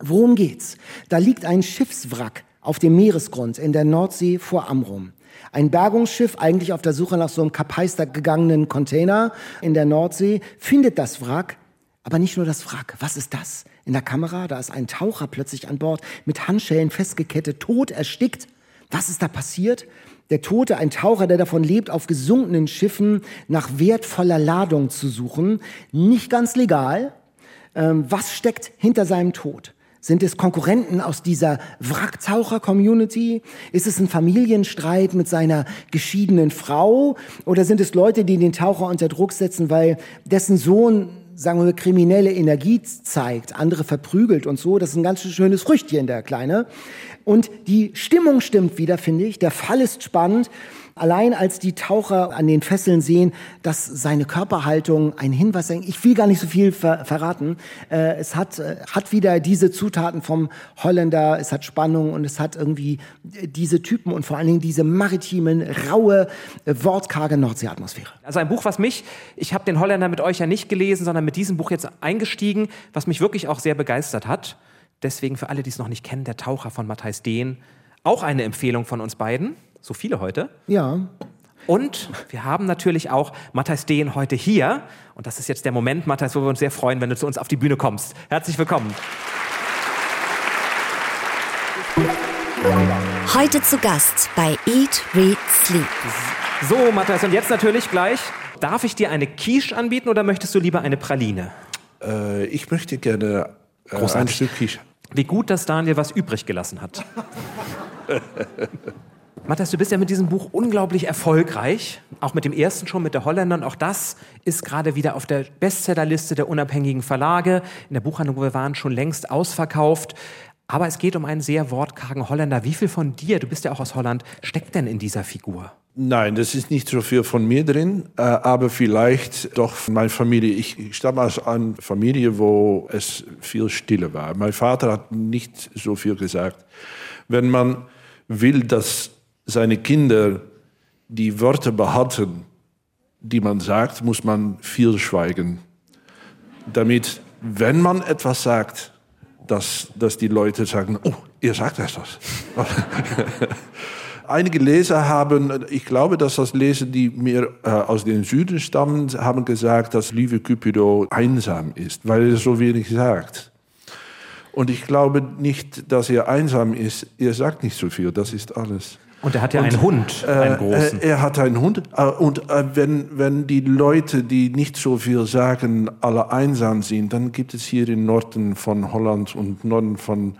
Worum geht's? Da liegt ein Schiffswrack auf dem Meeresgrund in der Nordsee vor Amrum. Ein Bergungsschiff, eigentlich auf der Suche nach so einem Kapeister gegangenen Container in der Nordsee, findet das Wrack, aber nicht nur das Wrack. Was ist das? In der Kamera, da ist ein Taucher plötzlich an Bord, mit Handschellen festgekettet, tot erstickt. Was ist da passiert? Der Tote, ein Taucher, der davon lebt, auf gesunkenen Schiffen nach wertvoller Ladung zu suchen. Nicht ganz legal. Ähm, was steckt hinter seinem Tod? Sind es Konkurrenten aus dieser Wracktaucher-Community? Ist es ein Familienstreit mit seiner geschiedenen Frau? Oder sind es Leute, die den Taucher unter Druck setzen, weil dessen Sohn, sagen wir, kriminelle Energie zeigt, andere verprügelt und so? Das ist ein ganz schönes Früchtchen, der Kleine. Und die Stimmung stimmt wieder, finde ich. Der Fall ist spannend. Allein als die Taucher an den Fesseln sehen, dass seine Körperhaltung ein Hinweis, ich will gar nicht so viel ver verraten. Äh, es hat, äh, hat wieder diese Zutaten vom Holländer, es hat Spannung und es hat irgendwie diese Typen und vor allen Dingen diese maritimen, raue, äh, wortkarge Nordseeatmosphäre. Also ein Buch, was mich, ich habe den Holländer mit euch ja nicht gelesen, sondern mit diesem Buch jetzt eingestiegen, was mich wirklich auch sehr begeistert hat. Deswegen für alle, die es noch nicht kennen, der Taucher von Matthijs Dehn. Auch eine Empfehlung von uns beiden. So viele heute. Ja. Und wir haben natürlich auch Matthias Dehn heute hier. Und das ist jetzt der Moment, Matthias, wo wir uns sehr freuen, wenn du zu uns auf die Bühne kommst. Herzlich willkommen. Heute zu Gast bei Eat, Read, Sleep. So, Matthias, und jetzt natürlich gleich. Darf ich dir eine Quiche anbieten oder möchtest du lieber eine Praline? Äh, ich möchte gerne äh, ein Stück Quiche. Wie gut, dass Daniel was übrig gelassen hat. *laughs* Matthias, du bist ja mit diesem Buch unglaublich erfolgreich, auch mit dem ersten schon, mit der Holländer. Und auch das ist gerade wieder auf der Bestsellerliste der unabhängigen Verlage. In der Buchhandlung, wo wir waren, schon längst ausverkauft. Aber es geht um einen sehr wortkargen Holländer. Wie viel von dir, du bist ja auch aus Holland, steckt denn in dieser Figur? Nein, das ist nicht so viel von mir drin, äh, aber vielleicht doch von meiner Familie. Ich stamme aus einer Familie, wo es viel Stille war. Mein Vater hat nicht so viel gesagt. Wenn man will, dass seine Kinder die Wörter behalten, die man sagt, muss man viel schweigen. Damit, wenn man etwas sagt, dass, dass die Leute sagen, oh, ihr sagt etwas. *laughs* Einige Leser haben, ich glaube, dass das Leser, die mir äh, aus dem Süden stammen, haben gesagt, dass Liebe Cupido einsam ist, weil er so wenig sagt. Und ich glaube nicht, dass er einsam ist. Er sagt nicht so viel, das ist alles. Und er hat ja und, einen Hund, einen äh, großen. Er hat einen Hund. Äh, und äh, wenn, wenn die Leute, die nicht so viel sagen, alle einsam sind, dann gibt es hier im Norden von Holland und Norden von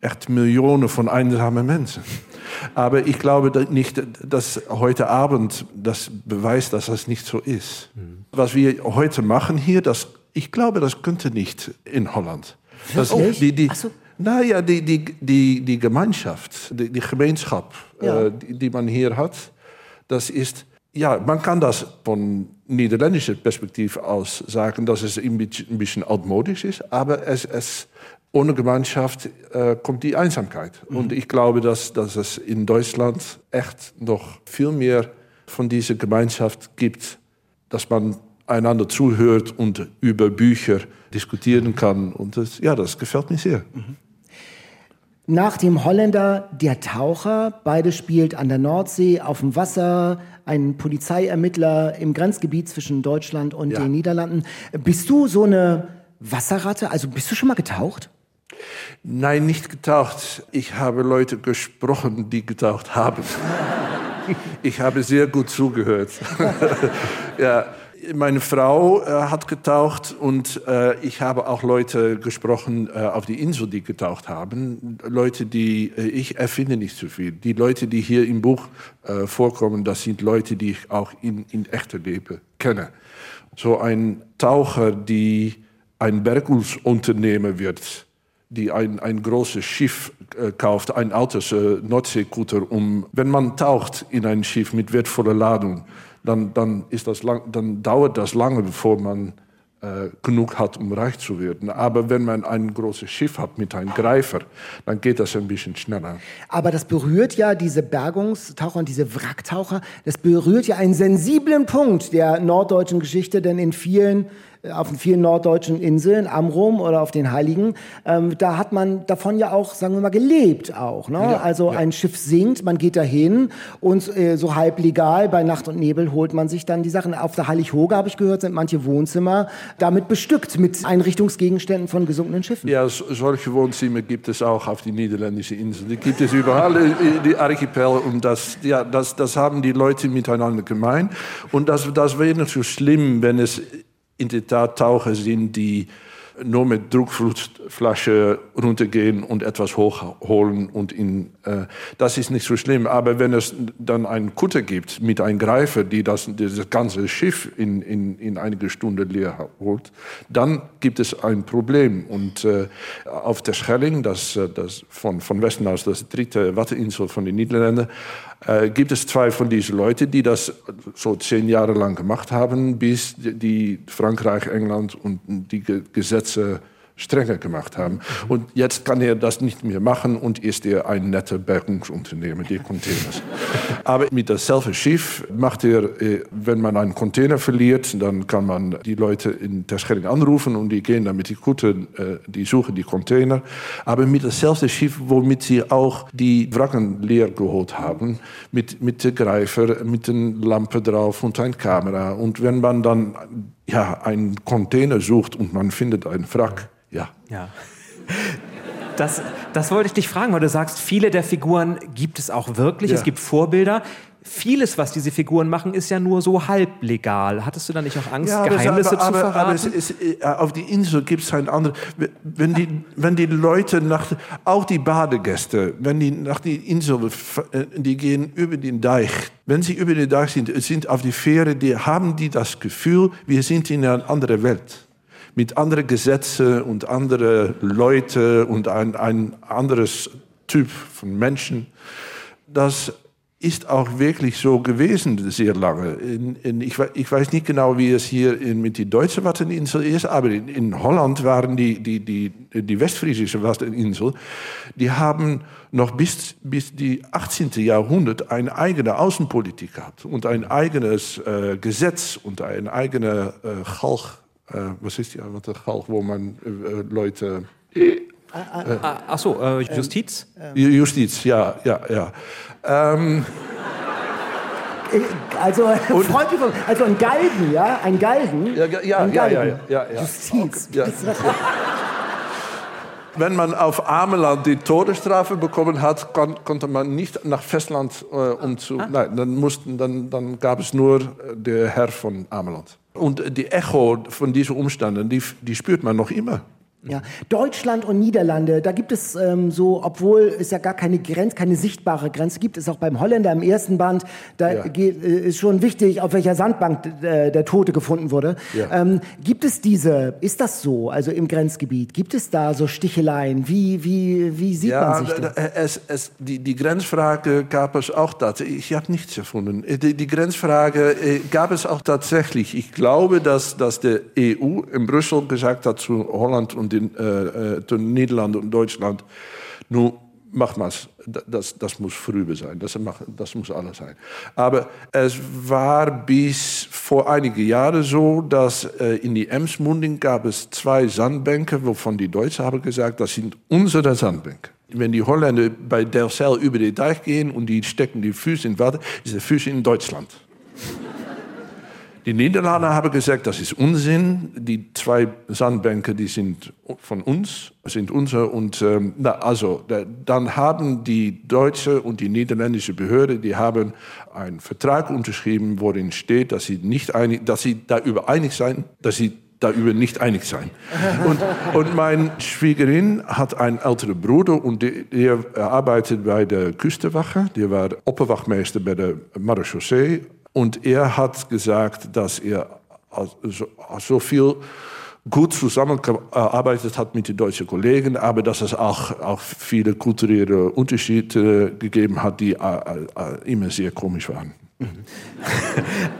echt Millionen von einsamen Menschen. Aber ich glaube nicht, dass heute Abend das beweist, dass das nicht so ist. Mhm. Was wir heute machen hier, das, ich glaube, das könnte nicht in Holland. Das, oh, die, die, so. Nou ja, die, die, die, die Gemeinschaft, die, die Gemeenschap, ja. äh, die, die, man hier hat, das ist, ja, man kann das von niederländischer Perspektive aus sagen, dass es ein bisschen altmodisch ist, aber es, es ohne Gemeinschaft äh, kommt die Einsamkeit. Mhm. Und ich glaube, dass, dass es in Deutschland echt noch viel mehr von dieser Gemeinschaft gibt, dass man einander zuhört und über Bücher diskutieren kann. Und das, ja, das gefällt mir sehr. Mhm. Nach dem Holländer der Taucher, beide spielt an der Nordsee, auf dem Wasser, ein Polizeiermittler im Grenzgebiet zwischen Deutschland und ja. den Niederlanden. Bist du so eine Wasserratte? Also bist du schon mal getaucht? Nein, nicht getaucht. Ich habe Leute gesprochen, die getaucht haben. *laughs* Ich habe sehr gut zugehört. *laughs* ja, meine Frau äh, hat getaucht und äh, ich habe auch Leute gesprochen äh, auf die Insel, die getaucht haben. Leute, die äh, ich erfinde nicht so viel. Die Leute, die hier im Buch äh, vorkommen, das sind Leute, die ich auch in, in echter Leben kenne. So ein Taucher, die ein Bergungsunternehmer wird, die ein, ein großes Schiff äh, kauft, ein altes äh, Nordseekutter, um, wenn man taucht in ein Schiff mit wertvoller Ladung, dann, dann, ist das lang, dann dauert das lange, bevor man äh, genug hat, um reich zu werden. Aber wenn man ein großes Schiff hat mit einem Greifer, dann geht das ein bisschen schneller. Aber das berührt ja diese Bergungstaucher und diese Wracktaucher, das berührt ja einen sensiblen Punkt der norddeutschen Geschichte, denn in vielen auf den vielen norddeutschen Inseln, am Rom oder auf den Heiligen, ähm, da hat man davon ja auch, sagen wir mal, gelebt auch. Ne? Ja, also ja. ein Schiff sinkt, man geht dahin und äh, so halb legal bei Nacht und Nebel holt man sich dann die Sachen. Auf der Heilighoge, habe ich gehört, sind manche Wohnzimmer damit bestückt mit Einrichtungsgegenständen von gesunkenen Schiffen. Ja, solche Wohnzimmer gibt es auch auf die niederländischen Inseln. Die gibt es überall, die Archipel. Und das, ja, das, das haben die Leute miteinander gemein. Und das, das wäre nicht so schlimm, wenn es in der Tat Taucher sind, die nur mit Druckflasche runtergehen und etwas hochholen und in, äh, das ist nicht so schlimm. Aber wenn es dann einen Kutter gibt mit einem Greifer, die das, das ganze Schiff in, in, in einige Stunden leer holt, dann gibt es ein Problem. Und äh, auf der Schelling, das, äh, das von, von Westen aus das dritte Watteinsel von den Niederlanden, äh, gibt es zwei von diesen Leuten, die das so zehn Jahre lang gemacht haben, bis die Frankreich, England und die Gesetze strenger gemacht haben. Und jetzt kann er das nicht mehr machen und ist er ein netter Bergungsunternehmer, die Containers. *laughs* Aber mit dasselbe Schiff macht er, äh, wenn man einen Container verliert, dann kann man die Leute in Terschelling anrufen und die gehen dann mit die Kutte, äh, die suchen die Container. Aber mit dasselbe Schiff, womit sie auch die Wracken leer geholt haben, mit, mit der Greifer, mit der Lampe drauf und einer Kamera. Und wenn man dann ja, einen Container sucht und man findet einen Wrack, ja. Das, das wollte ich dich fragen, weil du sagst, viele der Figuren gibt es auch wirklich. Ja. Es gibt Vorbilder. Vieles, was diese Figuren machen, ist ja nur so halblegal. Hattest du da nicht auch Angst, ja, Geheimnisse aber, aber, zu verraten? Aber es ist, äh, auf die Insel gibt es ein anderes. Wenn die, wenn die Leute nach, auch die Badegäste, wenn die nach die Insel, äh, die gehen über den Deich. Wenn sie über den Deich sind, sind auf die Fähre, die haben die das Gefühl, wir sind in einer anderen Welt mit anderen Gesetzen und anderen Leuten und ein, ein anderes Typ von Menschen. Das ist auch wirklich so gewesen sehr lange. In, in, ich, ich, weiß nicht genau, wie es hier in, mit die deutsche Watteninsel ist, aber in, Holland waren die, die, die, die westfriesische Watteninsel, die haben noch bis, bis die 18. Jahrhundert eine eigene Außenpolitik gehabt und ein eigenes äh, Gesetz und ein eigener äh, äh, was ist die andere Galg, wo man äh, Leute. Äh, Ach so, äh, Justiz? Ähm, Justiz, ja, ja, ja. Ähm, also, also ein Galgen, ja? Ein Galgen? Ja, ja, ein Galgen. ja, ja, ja, ja. Justiz. Okay, ja. Wenn man auf Ameland die Todesstrafe bekommen hat, kon konnte man nicht nach Festland äh, umzu. Ah. Nein, dann, mussten, dann, dann gab es nur der Herr von Ameland. Und die Echo von diesen Umständen, die, die spürt man noch immer. Ja, Deutschland und Niederlande, da gibt es ähm, so, obwohl es ja gar keine Grenze, keine sichtbare Grenze gibt, ist auch beim Holländer im ersten Band, da ja. geht, äh, ist schon wichtig, auf welcher Sandbank äh, der Tote gefunden wurde. Ja. Ähm, gibt es diese, ist das so, also im Grenzgebiet, gibt es da so Sticheleien? Wie, wie, wie sieht ja, man sich das? Es, es, die, die Grenzfrage gab es auch tatsächlich, ich habe nichts erfunden, äh, die, die Grenzfrage äh, gab es auch tatsächlich. Ich glaube, dass, dass der EU in Brüssel gesagt hat zu Holland und den, äh, äh, Niederlanden und Deutschland, nun mach mal's, das, das muss vorüber sein, das, das muss alles sein. Aber es war bis vor einigen Jahren so, dass äh, in die Emsmunding gab es zwei Sandbänke, wovon die Deutschen haben gesagt, das sind unsere Sandbänke. Wenn die Holländer bei Delfzijl über den Deich gehen und die stecken die Füße in Wasser, ist der Füße in Deutschland. Die Niederlande haben gesagt, das ist Unsinn. Die zwei Sandbänke, die sind von uns, sind unsere. Und ähm, na, also, da, dann haben die deutsche und die niederländische Behörde, die haben einen Vertrag unterschrieben, worin steht, dass sie nicht einig, dass sie darüber einig sein, dass sie darüber nicht einig sein. Und, und mein Schwiegerin hat einen älteren Bruder und der, arbeitet bei der Küstenwache. Der war Opperwachtmeister bei der Marechaussee und er hat gesagt, dass er so viel gut zusammengearbeitet hat mit den deutschen Kollegen, aber dass es auch, auch viele kulturelle Unterschiede gegeben hat, die äh, äh, immer sehr komisch waren. *laughs*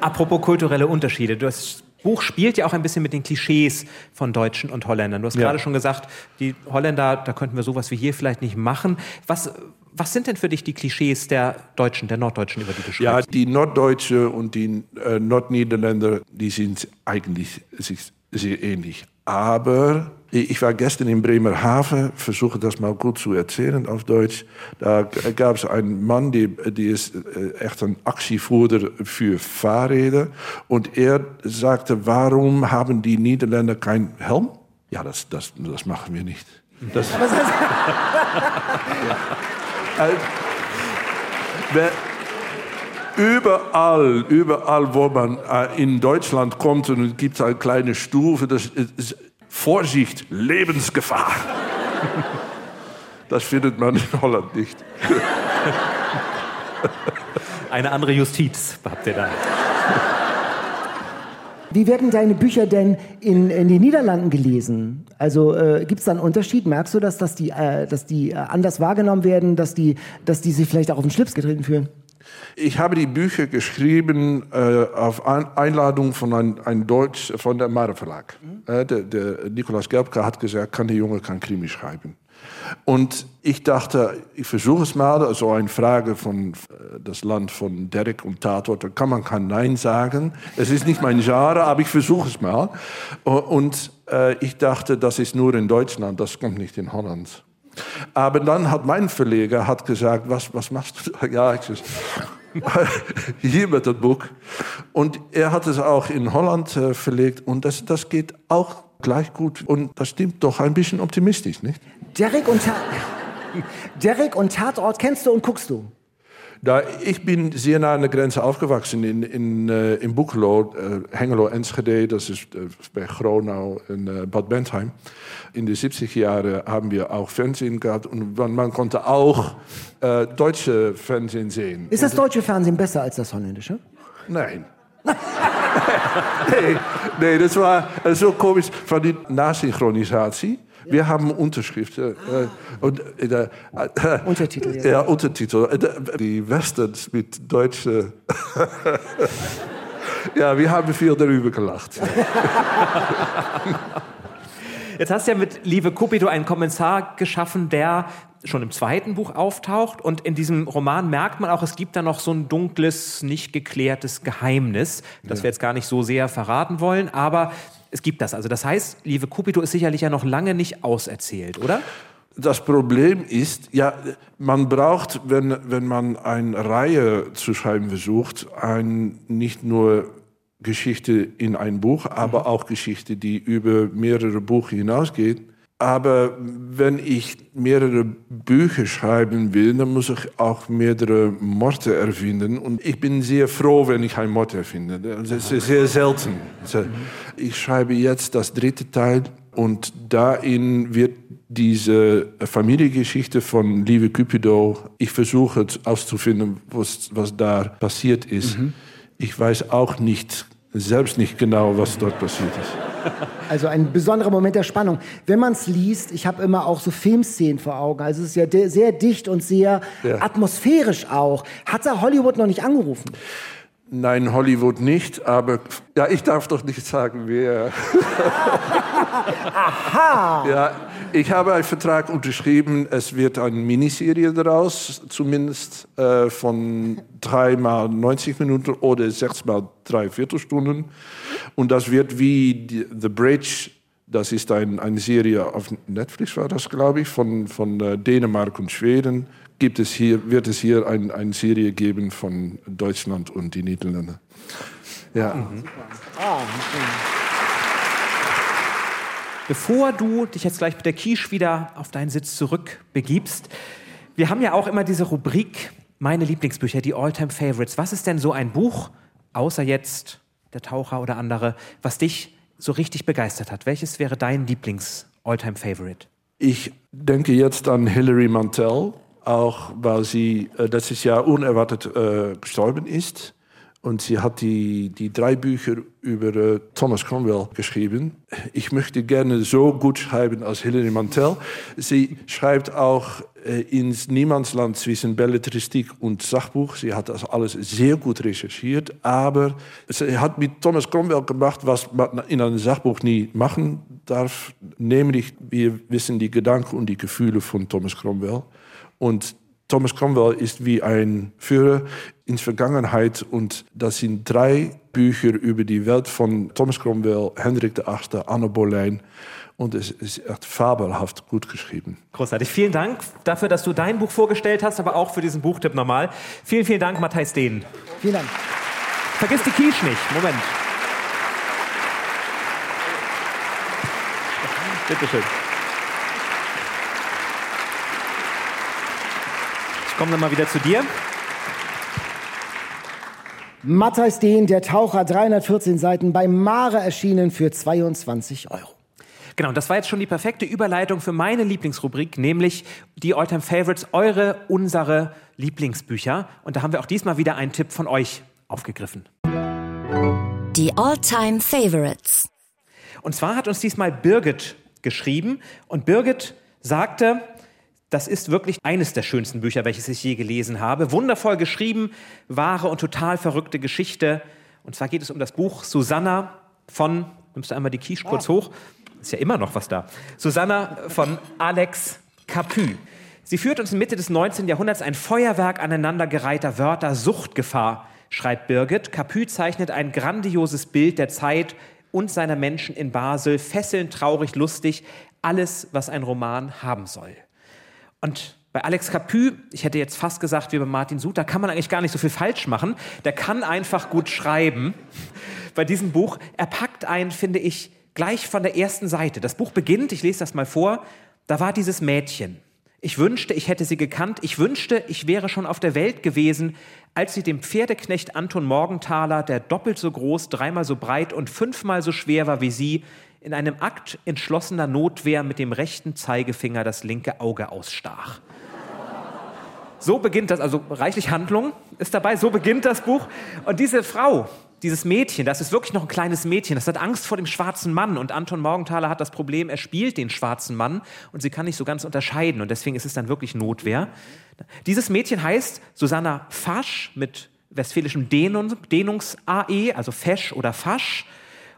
Apropos kulturelle Unterschiede, das Buch spielt ja auch ein bisschen mit den Klischees von Deutschen und Holländern. Du hast ja. gerade schon gesagt, die Holländer, da könnten wir sowas wie hier vielleicht nicht machen. Was, was sind denn für dich die Klischees der Deutschen, der Norddeutschen, über die du schreibst? Ja, die Norddeutsche und die äh, Nordniederländer, die sind eigentlich sich sehr ähnlich. Aber ich war gestern in Bremerhaven, versuche das mal gut zu erzählen auf Deutsch. Da gab es einen Mann, die, die ist äh, echt ein Aktienführer für Fahrräder. Und er sagte, warum haben die Niederländer keinen Helm? Ja, das, das, das machen wir nicht. Das, *laughs* *laughs* überall, überall, wo man äh, in Deutschland kommt und es gibt eine kleine Stufe, das ist Vorsicht, Lebensgefahr. Das findet man in Holland nicht. Eine andere Justiz habt ihr da. Wie werden deine Bücher denn in, in den Niederlanden gelesen? Also äh, gibt es da einen Unterschied? Merkst du, dass, dass die, äh, dass die äh, anders wahrgenommen werden, dass die, dass die sich vielleicht auch auf den Schlips getreten fühlen? Ich habe die Bücher geschrieben äh, auf Einladung von einem ein Deutsch von der Mare Verlag. Mhm. Äh, der, der Nikolaus Gelbke hat gesagt, kann der Junge kein Krimi schreiben. Und ich dachte, ich versuche es mal, so eine Frage von äh, das Land von Derek und Tatort, da kann man kein Nein sagen. Es ist nicht mein Genre, aber ich versuche es mal. Und äh, ich dachte, das ist nur in Deutschland, das kommt nicht in Holland. Aber dann hat mein Verleger hat gesagt, was, was machst du? *laughs* Ja, ich sage, *laughs* hier mit dem Buch. Und er hat es auch in Holland äh, verlegt und das, das geht auch gleich gut. Und das stimmt doch ein bisschen optimistisch, nicht? Derek und, Ta Derek und Tatort kennst du und guckst du? Da, ich bin sehr nah an der Grenze aufgewachsen in, in, uh, in Boekelo, uh, Hengelo, Enschede, das ist uh, bei Gronau in Bad Bentheim. In den 70er Jahren haben wir auch Fernsehen gehabt und man, man konnte auch deutsche Fernsehen sehen. Ist das deutsche Fernsehen besser als das holländische? Nein. *laughs* *laughs* nee, nee, das war so komisch von die Nasynchronisatie. Wir haben Unterschriften. Äh, und, *laughs* äh, äh, Untertitel. Ja, ja Untertitel. Die Westerns mit deutschen. *laughs* ja, wir haben viel darüber gelacht. Jetzt hast du ja mit Liebe Cupido einen Kommentar geschaffen, der schon im zweiten Buch auftaucht. Und in diesem Roman merkt man auch, es gibt da noch so ein dunkles, nicht geklärtes Geheimnis, das ja. wir jetzt gar nicht so sehr verraten wollen. Aber es gibt das. Also das heißt, Liebe Cupido ist sicherlich ja noch lange nicht auserzählt, oder? Das Problem ist, ja, man braucht, wenn, wenn man eine Reihe zu schreiben versucht, ein, nicht nur Geschichte in ein Buch, aber mhm. auch Geschichte, die über mehrere Bücher hinausgeht. Aber wenn ich mehrere Bücher schreiben will, dann muss ich auch mehrere Morde erfinden. Und ich bin sehr froh, wenn ich einen Mord erfinde. Das ist sehr selten. Ich schreibe jetzt das dritte Teil Und darin wird diese Familiengeschichte von Liebe Cupido, ich versuche auszufinden, was, was da passiert ist. Mhm. Ich weiß auch nicht, selbst nicht genau, was dort passiert ist. *laughs* Also ein besonderer Moment der Spannung. Wenn man es liest, ich habe immer auch so Filmszenen vor Augen. Also es ist ja sehr dicht und sehr ja. atmosphärisch auch. Hat da Hollywood noch nicht angerufen? Nein, Hollywood nicht, aber ja, ich darf doch nicht sagen, wer. Aha! Ja, ich habe einen Vertrag unterschrieben. Es wird eine Miniserie daraus, zumindest äh, von dreimal 90 Minuten oder sechsmal drei Viertelstunden. Und das wird wie The Bridge. Das ist ein, eine Serie auf Netflix, war das, glaube ich, von, von äh, Dänemark und Schweden gibt es hier, wird es hier ein, eine Serie geben von Deutschland und die Niederlande. Ja. Mhm. Ah, Bevor du dich jetzt gleich mit der Quiche wieder auf deinen Sitz zurückbegibst, wir haben ja auch immer diese Rubrik Meine Lieblingsbücher, die Alltime Favorites. Was ist denn so ein Buch, außer jetzt der Taucher oder andere, was dich so richtig begeistert hat? Welches wäre dein Lieblings-Alltime-Favorite? Ich denke jetzt an Hilary Mantel auch weil sie äh, letztes Jahr unerwartet äh, gestorben ist. Und sie hat die, die drei Bücher über äh, Thomas Cromwell geschrieben. Ich möchte gerne so gut schreiben als Hilary Mantel. Sie schreibt auch äh, ins Niemandsland zwischen Belletristik und Sachbuch. Sie hat das alles sehr gut recherchiert, aber sie hat mit Thomas Cromwell gemacht, was man in einem Sachbuch nie machen darf. Nämlich, wir wissen die Gedanken und die Gefühle von Thomas Cromwell. Und Thomas Cromwell ist wie ein Führer in Vergangenheit und das sind drei Bücher über die Welt von Thomas Cromwell, Hendrik VIII., Anna Boleyn und es ist echt fabelhaft gut geschrieben. Großartig. Vielen Dank dafür, dass du dein Buch vorgestellt hast, aber auch für diesen Buchtipp nochmal. Vielen, vielen Dank, Matthijs Dehn. Vielen Dank. Vergiss die Quiche nicht. Moment. Bitte schön. Ich komme dann mal wieder zu dir. Matthijs Dehn, der Taucher, 314 Seiten, bei Mare erschienen für 22 Euro. Genau, das war jetzt schon die perfekte Überleitung für meine Lieblingsrubrik, nämlich die Alltime Favorites, eure, unsere Lieblingsbücher. Und da haben wir auch diesmal wieder einen Tipp von euch aufgegriffen. Die Alltime Favorites. Und zwar hat uns diesmal Birgit geschrieben und Birgit sagte, das ist wirklich eines der schönsten Bücher, welches ich je gelesen habe. Wundervoll geschrieben, wahre und total verrückte Geschichte. Und zwar geht es um das Buch Susanna von, nimmst du einmal die Quiche kurz hoch, ist ja immer noch was da. Susanna von Alex Capu. Sie führt uns in Mitte des 19. Jahrhunderts ein Feuerwerk aneinandergereihter Wörter, Suchtgefahr, schreibt Birgit. Capu zeichnet ein grandioses Bild der Zeit und seiner Menschen in Basel, fesselnd, traurig, lustig, alles, was ein Roman haben soll. Und bei Alex Capu, ich hätte jetzt fast gesagt, wie bei Martin Suter, kann man eigentlich gar nicht so viel falsch machen. Der kann einfach gut schreiben. Bei diesem Buch, er packt ein, finde ich, gleich von der ersten Seite. Das Buch beginnt, ich lese das mal vor, da war dieses Mädchen. Ich wünschte, ich hätte sie gekannt. Ich wünschte, ich wäre schon auf der Welt gewesen, als sie dem Pferdeknecht Anton Morgenthaler, der doppelt so groß, dreimal so breit und fünfmal so schwer war wie sie, in einem Akt entschlossener Notwehr mit dem rechten Zeigefinger das linke Auge ausstach. So beginnt das, also reichlich Handlung ist dabei, so beginnt das Buch. Und diese Frau, dieses Mädchen, das ist wirklich noch ein kleines Mädchen, das hat Angst vor dem schwarzen Mann. Und Anton Morgenthaler hat das Problem, er spielt den schwarzen Mann und sie kann nicht so ganz unterscheiden. Und deswegen ist es dann wirklich Notwehr. Dieses Mädchen heißt Susanna Fasch mit westfälischem Dehnungs-AE, Dehnungs also Fesch oder Fasch.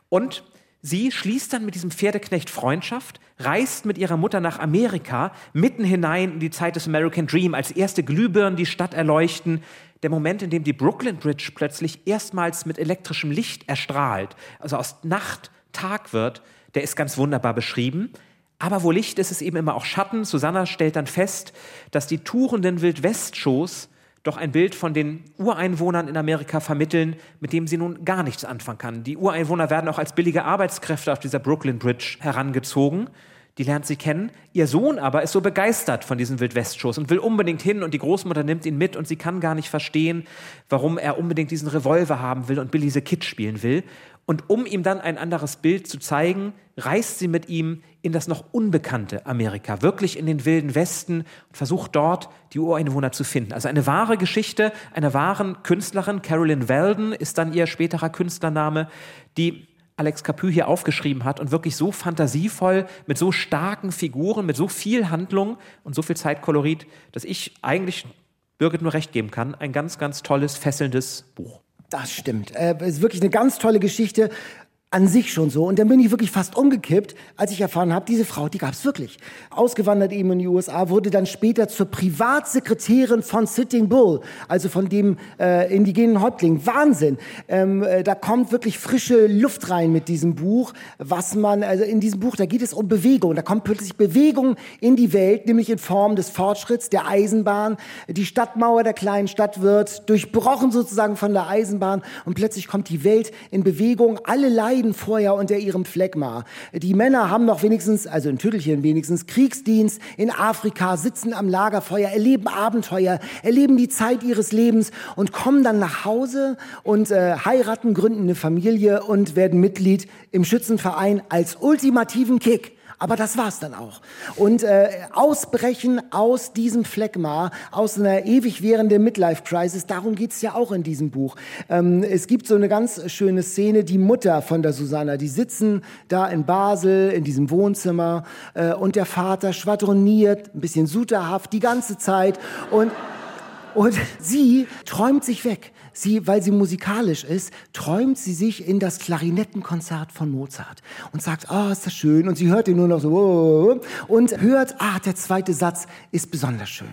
Und Sie schließt dann mit diesem Pferdeknecht Freundschaft, reist mit ihrer Mutter nach Amerika, mitten hinein in die Zeit des American Dream, als erste Glühbirnen die Stadt erleuchten. Der Moment, in dem die Brooklyn Bridge plötzlich erstmals mit elektrischem Licht erstrahlt, also aus Nacht Tag wird, der ist ganz wunderbar beschrieben. Aber wo Licht ist, ist eben immer auch Schatten. Susanna stellt dann fest, dass die tourenden Wildwest-Shows doch ein Bild von den Ureinwohnern in Amerika vermitteln, mit dem sie nun gar nichts anfangen kann. Die Ureinwohner werden auch als billige Arbeitskräfte auf dieser Brooklyn Bridge herangezogen. Die lernt sie kennen. Ihr Sohn aber ist so begeistert von diesen Wildwest-Shows und will unbedingt hin und die Großmutter nimmt ihn mit und sie kann gar nicht verstehen, warum er unbedingt diesen Revolver haben will und Billy the Kid spielen will. Und um ihm dann ein anderes Bild zu zeigen, reist sie mit ihm in das noch unbekannte Amerika, wirklich in den wilden Westen und versucht dort die Ureinwohner zu finden. Also eine wahre Geschichte einer wahren Künstlerin, Carolyn Weldon ist dann ihr späterer Künstlername, die Alex Capu hier aufgeschrieben hat und wirklich so fantasievoll, mit so starken Figuren, mit so viel Handlung und so viel Zeitkolorit, dass ich eigentlich Birgit nur recht geben kann. Ein ganz, ganz tolles, fesselndes Buch. Das stimmt. Äh, ist wirklich eine ganz tolle Geschichte an sich schon so. Und dann bin ich wirklich fast umgekippt, als ich erfahren habe, diese Frau, die gab es wirklich. Ausgewandert eben in die USA, wurde dann später zur Privatsekretärin von Sitting Bull, also von dem äh, indigenen Häuptling. Wahnsinn. Ähm, äh, da kommt wirklich frische Luft rein mit diesem Buch, was man, also in diesem Buch, da geht es um Bewegung. Da kommt plötzlich Bewegung in die Welt, nämlich in Form des Fortschritts, der Eisenbahn. Die Stadtmauer der kleinen Stadt wird durchbrochen sozusagen von der Eisenbahn und plötzlich kommt die Welt in Bewegung. Alle leiden vorher unter ihrem Phlegma. Die Männer haben noch wenigstens, also in Tüttelchen wenigstens, Kriegsdienst in Afrika, sitzen am Lagerfeuer, erleben Abenteuer, erleben die Zeit ihres Lebens und kommen dann nach Hause und äh, heiraten, gründen eine Familie und werden Mitglied im Schützenverein als ultimativen Kick. Aber das war's dann auch. Und äh, ausbrechen aus diesem Phlegma, aus einer ewig währenden Midlife-Crisis, darum geht's ja auch in diesem Buch. Ähm, es gibt so eine ganz schöne Szene, die Mutter von der Susanna, die sitzen da in Basel in diesem Wohnzimmer äh, und der Vater schwadroniert, ein bisschen suterhaft die ganze Zeit und und *laughs* sie träumt sich weg sie, weil sie musikalisch ist, träumt sie sich in das Klarinettenkonzert von Mozart und sagt, oh, ist das schön. Und sie hört ihn nur noch so und hört, ah, der zweite Satz ist besonders schön.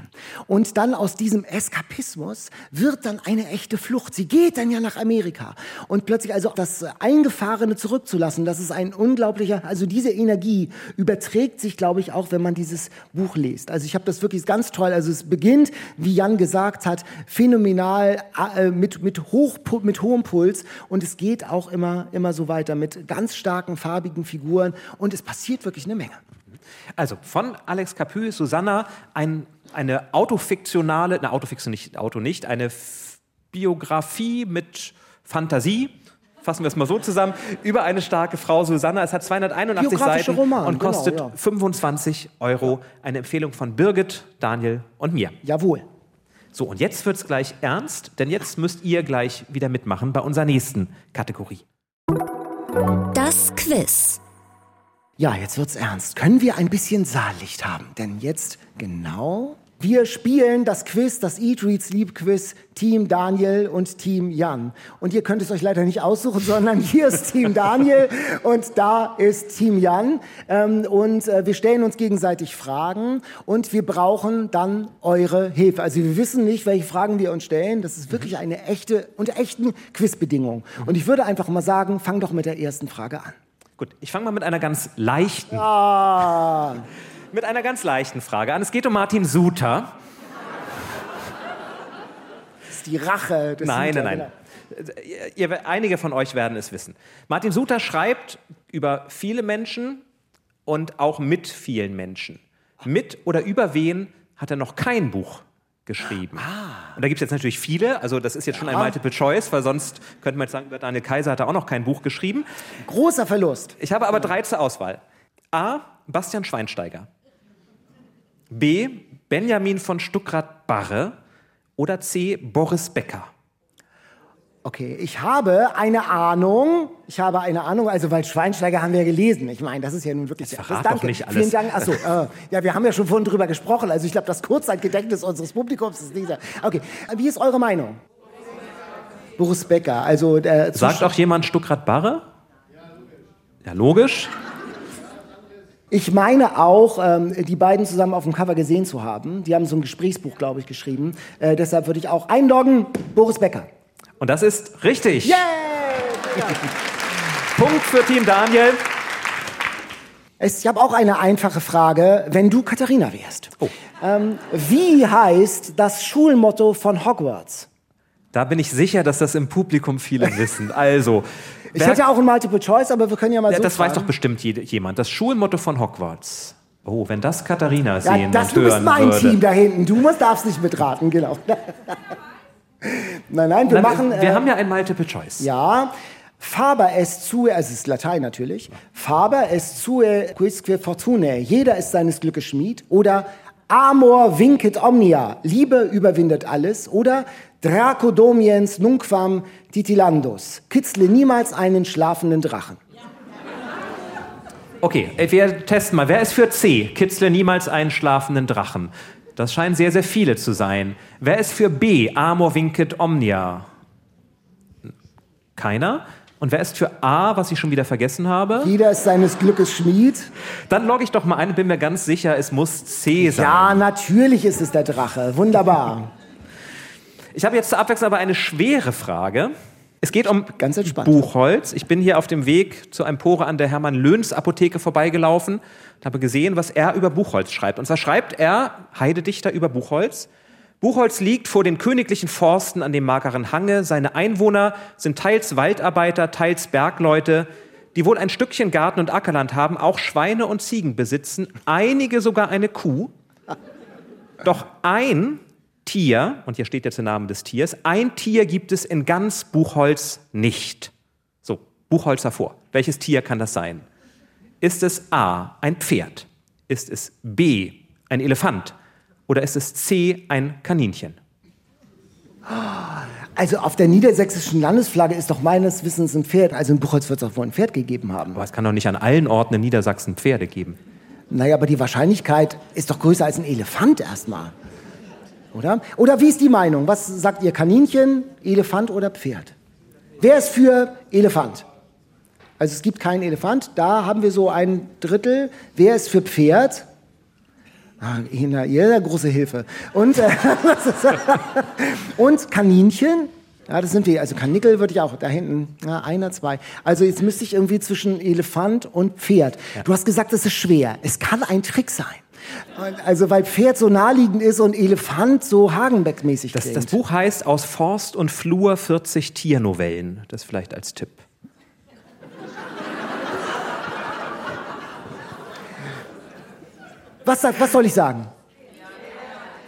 Und dann aus diesem Eskapismus wird dann eine echte Flucht. Sie geht dann ja nach Amerika und plötzlich also das Eingefahrene zurückzulassen, das ist ein unglaublicher, also diese Energie überträgt sich, glaube ich, auch, wenn man dieses Buch liest. Also ich habe das wirklich ganz toll. Also es beginnt, wie Jan gesagt hat, phänomenal äh, mit mit, mit, hoch, mit hohem Puls und es geht auch immer, immer so weiter mit ganz starken, farbigen Figuren und es passiert wirklich eine Menge. Also von Alex Capu, Susanna, ein, eine autofiktionale, eine Autofiktion nicht, Auto nicht, eine Biografie mit Fantasie, fassen wir es mal so zusammen, über eine starke Frau, Susanna. Es hat 281 Seiten Roman, und kostet genau, ja. 25 Euro. Eine Empfehlung von Birgit, Daniel und mir. Jawohl. So, und jetzt wird es gleich ernst, denn jetzt müsst ihr gleich wieder mitmachen bei unserer nächsten Kategorie. Das Quiz. Ja, jetzt wird's ernst. Können wir ein bisschen Saallicht haben? Denn jetzt genau wir spielen das Quiz, das Eat, Read, Sleep Quiz, Team Daniel und Team Jan. Und ihr könnt es euch leider nicht aussuchen, *laughs* sondern hier ist Team Daniel und da ist Team Jan. Ähm, und äh, wir stellen uns gegenseitig Fragen und wir brauchen dann eure Hilfe. Also wir wissen nicht, welche Fragen wir uns stellen. Das ist wirklich eine echte, unter echten Quizbedingungen. Und ich würde einfach mal sagen, fang doch mit der ersten Frage an. Gut, ich fange mal mit einer ganz leichten. Ah mit einer ganz leichten Frage an. Es geht um Martin Suter. Das ist die Rache des Nein, Suter, nein, nein. Genau. Ihr, einige von euch werden es wissen. Martin Suter schreibt über viele Menschen und auch mit vielen Menschen. Mit oder über wen hat er noch kein Buch geschrieben. Ah. Und da gibt es jetzt natürlich viele, also das ist jetzt schon ein Multiple Choice, weil sonst könnte man jetzt sagen, Daniel Kaiser hat da auch noch kein Buch geschrieben. Großer Verlust. Ich habe aber drei zur Auswahl. A. Bastian Schweinsteiger. B. Benjamin von Stuckrad-Barre oder C. Boris Becker? Okay, ich habe eine Ahnung. Ich habe eine Ahnung, also weil Schweinsteiger haben wir ja gelesen. Ich meine, das ist ja nun wirklich. Das verrat doch nicht alles. Vielen Dank. Achso, *laughs* äh, ja, wir haben ja schon vorhin drüber gesprochen. Also ich glaube, das Kurzzeitgedächtnis unseres Publikums ist dieser. Okay, wie ist eure Meinung? Boris Becker. Also äh, sagt auch jemand Stuckrad-Barre? Ja, logisch. Ich meine auch, ähm, die beiden zusammen auf dem Cover gesehen zu haben. Die haben so ein Gesprächsbuch, glaube ich, geschrieben. Äh, deshalb würde ich auch einloggen, Boris Becker. Und das ist richtig. Yay! *laughs* Punkt für Team Daniel. Ich habe auch eine einfache Frage, wenn du Katharina wärst. Oh. Ähm, wie heißt das Schulmotto von Hogwarts? Da bin ich sicher, dass das im Publikum viele *laughs* wissen. Also, ich hätte ja auch ein Multiple Choice, aber wir können ja mal ja, so Das fragen. weiß doch bestimmt jemand. Das Schulmotto von Hogwarts. Oh, wenn das Katharina sehen ja, das, und hören Du bist mein würde. Team da hinten. Du musst, darfst nicht mitraten, genau. *laughs* nein, nein, wir nein, machen... Wir, wir äh, haben ja ein Multiple Choice. Ja. Faber est sue, also es ist Latein natürlich, Faber est sue quisque fortunae, jeder ist seines Glückes Schmied. Oder Amor vincit omnia, Liebe überwindet alles. Oder Draco domiens nunquam titilandus, kitzle niemals einen schlafenden Drachen. Okay, äh, wir testen mal. Wer ist für C? Kitzle niemals einen schlafenden Drachen. Das scheinen sehr, sehr viele zu sein. Wer ist für B? Amor vincit omnia. Keiner. Und wer ist für A, was ich schon wieder vergessen habe? Jeder ist seines Glückes Schmied. Dann logge ich doch mal ein und bin mir ganz sicher, es muss C sein. Ja, natürlich ist es der Drache. Wunderbar. Ich habe jetzt zur Abwechslung aber eine schwere Frage. Es geht um Ganz entspannt. Buchholz. Ich bin hier auf dem Weg zu Empore an der Hermann-Löns-Apotheke vorbeigelaufen und habe gesehen, was er über Buchholz schreibt. Und zwar schreibt er, Heidedichter über Buchholz, Buchholz liegt vor den königlichen Forsten an dem mageren Hange. Seine Einwohner sind teils Waldarbeiter, teils Bergleute, die wohl ein Stückchen Garten und Ackerland haben, auch Schweine und Ziegen besitzen, einige sogar eine Kuh. Doch ein Tier, und hier steht jetzt der Name des Tiers, ein Tier gibt es in ganz Buchholz nicht. So, Buchholz hervor. Welches Tier kann das sein? Ist es A, ein Pferd? Ist es B, ein Elefant? Oder ist es C, ein Kaninchen? Also auf der niedersächsischen Landesflagge ist doch meines Wissens ein Pferd. Also in Buchholz wird es doch wohl ein Pferd gegeben haben. Aber es kann doch nicht an allen Orten in Niedersachsen Pferde geben. Naja, aber die Wahrscheinlichkeit ist doch größer als ein Elefant erstmal. Oder? Oder wie ist die Meinung? Was sagt ihr? Kaninchen, Elefant oder Pferd? Wer ist für Elefant? Also es gibt keinen Elefant. Da haben wir so ein Drittel. Wer ist für Pferd? Ah, Ina, ihr große Hilfe. Und, äh, *laughs* und Kaninchen? Ja, das sind die. Also Kanickel würde ich auch da hinten. Ja, einer, zwei. Also jetzt müsste ich irgendwie zwischen Elefant und Pferd. Du hast gesagt, es ist schwer. Es kann ein Trick sein. Also weil Pferd so naheliegend ist und Elefant so Hagenbeck-mäßig Das, klingt. das Buch heißt Aus Forst und Flur 40 Tiernovellen. Das vielleicht als Tipp. was, was soll ich sagen?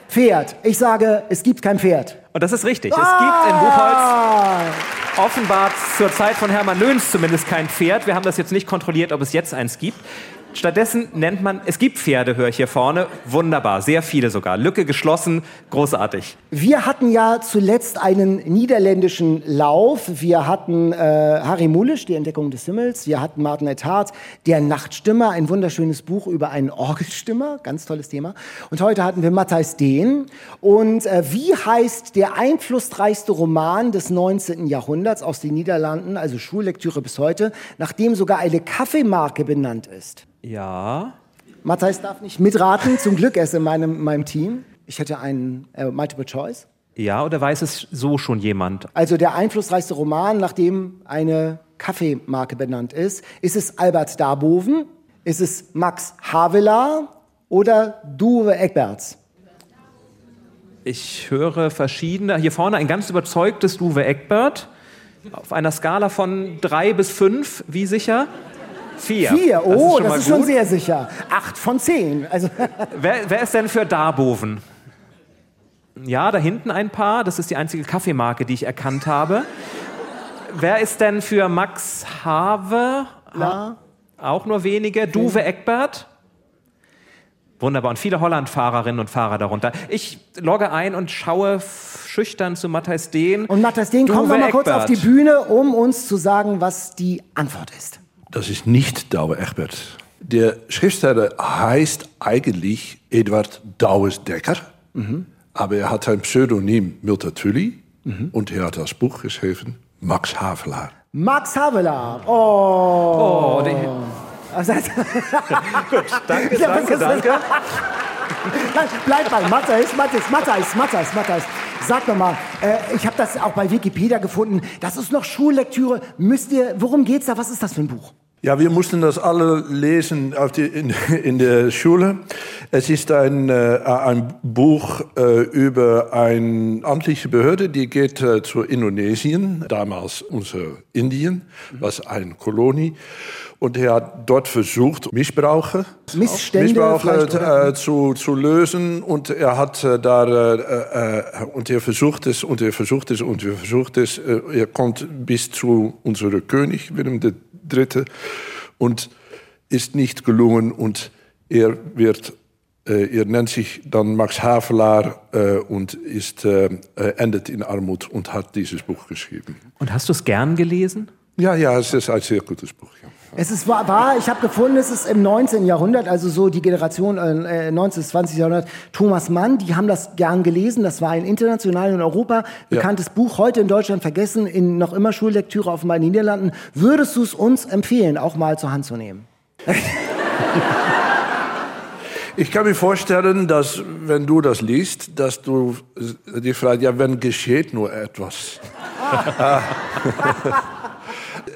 Pferd. Ich sage, es gibt kein Pferd. Und das ist richtig. Es gibt in Buchholz Ah! offenbar zur Zeit von Hermann Löhns zumindest kein Pferd. Wir haben das jetzt nicht kontrolliert, ob es jetzt eins gibt. Stattdessen nennt man, es gibt Pferde, höre ich hier vorne. Wunderbar, sehr viele sogar. Lücke geschlossen, großartig. Wir hatten ja zuletzt einen niederländischen Lauf. Wir hatten äh, Harry Mulisch, die Entdeckung des Himmels. Wir hatten Martin Ethard, der Nachtstimmer, ein wunderschönes Buch über einen Orgelstimmer, ganz tolles Thema. Und heute hatten wir Matthijs Dehn. Und äh, wie heißt der einflussreichste Roman des 19. Jahrhunderts aus den Niederlanden, also Schullektüre bis heute, nachdem sogar eine Kaffeemarke benannt ist? Ja. Matthijs darf nicht mitraten, zum Glück er ist in meinem, meinem Team. Ich hätte einen äh, Multiple Choice. Ja, oder weiß es so schon jemand? Also der einflussreichste Roman, nachdem eine Kaffeemarke benannt ist. Ist es Albert Darboven? Ist es Max Havelaar oder Duwe Egberts? Ich höre verschiedene. Hier vorne ein ganz überzeugtes Duwe Eckbert. Auf einer Skala von drei bis fünf, wie sicher? Vier. Vier, Das oh, schon das ist schon sehr sicher. Acht von zehn. Also, *laughs* Wer, wer ist denn für Darboven? Ja, da hinten ein paar. Das ist die einzige Kaffeemarke, die ich erkannt habe. Wer ist denn für Max Have? La. Auch nur wenige. Duwe Eckbert? Wunderbar. Und viele Holland-Fahrerinnen und Fahrer darunter. Ich logge ein und schaue schüchtern zu Matthijs Dehn. und Matthias Dehn, komm Duwe noch mal kurz auf die Eckbert. Bühne, um uns zu sagen, was die Antwort ist. Das ist nicht Douwe Egbert. Der Schriftsteller heißt eigentlich Eduard Douwes-Decker, aber er hat ein Pseudonym Multatuli und er hat das Buch geschrieben Max Havelaar. Max Havelaar. Oh. Oh, die, *laughs* Also, danke, danke, danke. *laughs* Bleib bei Matthijs, Matthijs, Matthijs, Matthijs, Matthijs. Sag doch mal, äh, ich habe das auch bei Wikipedia gefunden. Das ist noch Schullektüre. Müsst ihr, worum geht's da? Was ist das für ein Buch? Ja, wir mussten das alle lesen auf die, in, *laughs* in der Schule. Es ist ein, äh, ein Buch äh, über eine amtliche Behörde, die geht äh, zu Indonesien, damals unser Indien, was eine Kolonie. Und er hat dort versucht, Missbrauche, Missstände Missbrauche äh, zu, zu lösen. Und er hat äh, da, äh, und er versucht es, und er versucht es, und er versucht es. Er kommt bis zu unserem König, Willem III. Und ist nicht gelungen. Und er wird äh, er nennt sich dann Max Havelaar äh, und ist, äh, endet in Armut und hat dieses Buch geschrieben. Und hast du es gern gelesen? Ja, ja, es ist ein sehr gutes Buch. Ja. Es ist wahr, ich habe gefunden, es ist im 19. Jahrhundert, also so die Generation äh, 19. bis 20. Jahrhundert, Thomas Mann, die haben das gern gelesen. Das war ein international in Europa bekanntes ja. Buch, heute in Deutschland vergessen, in noch immer Schullektüre auf den Niederlanden. Würdest du es uns empfehlen, auch mal zur Hand zu nehmen? *laughs* Ich kann mir vorstellen, dass wenn du das liest, dass du dir fragst, ja, wenn geschieht nur etwas. *laughs* *laughs*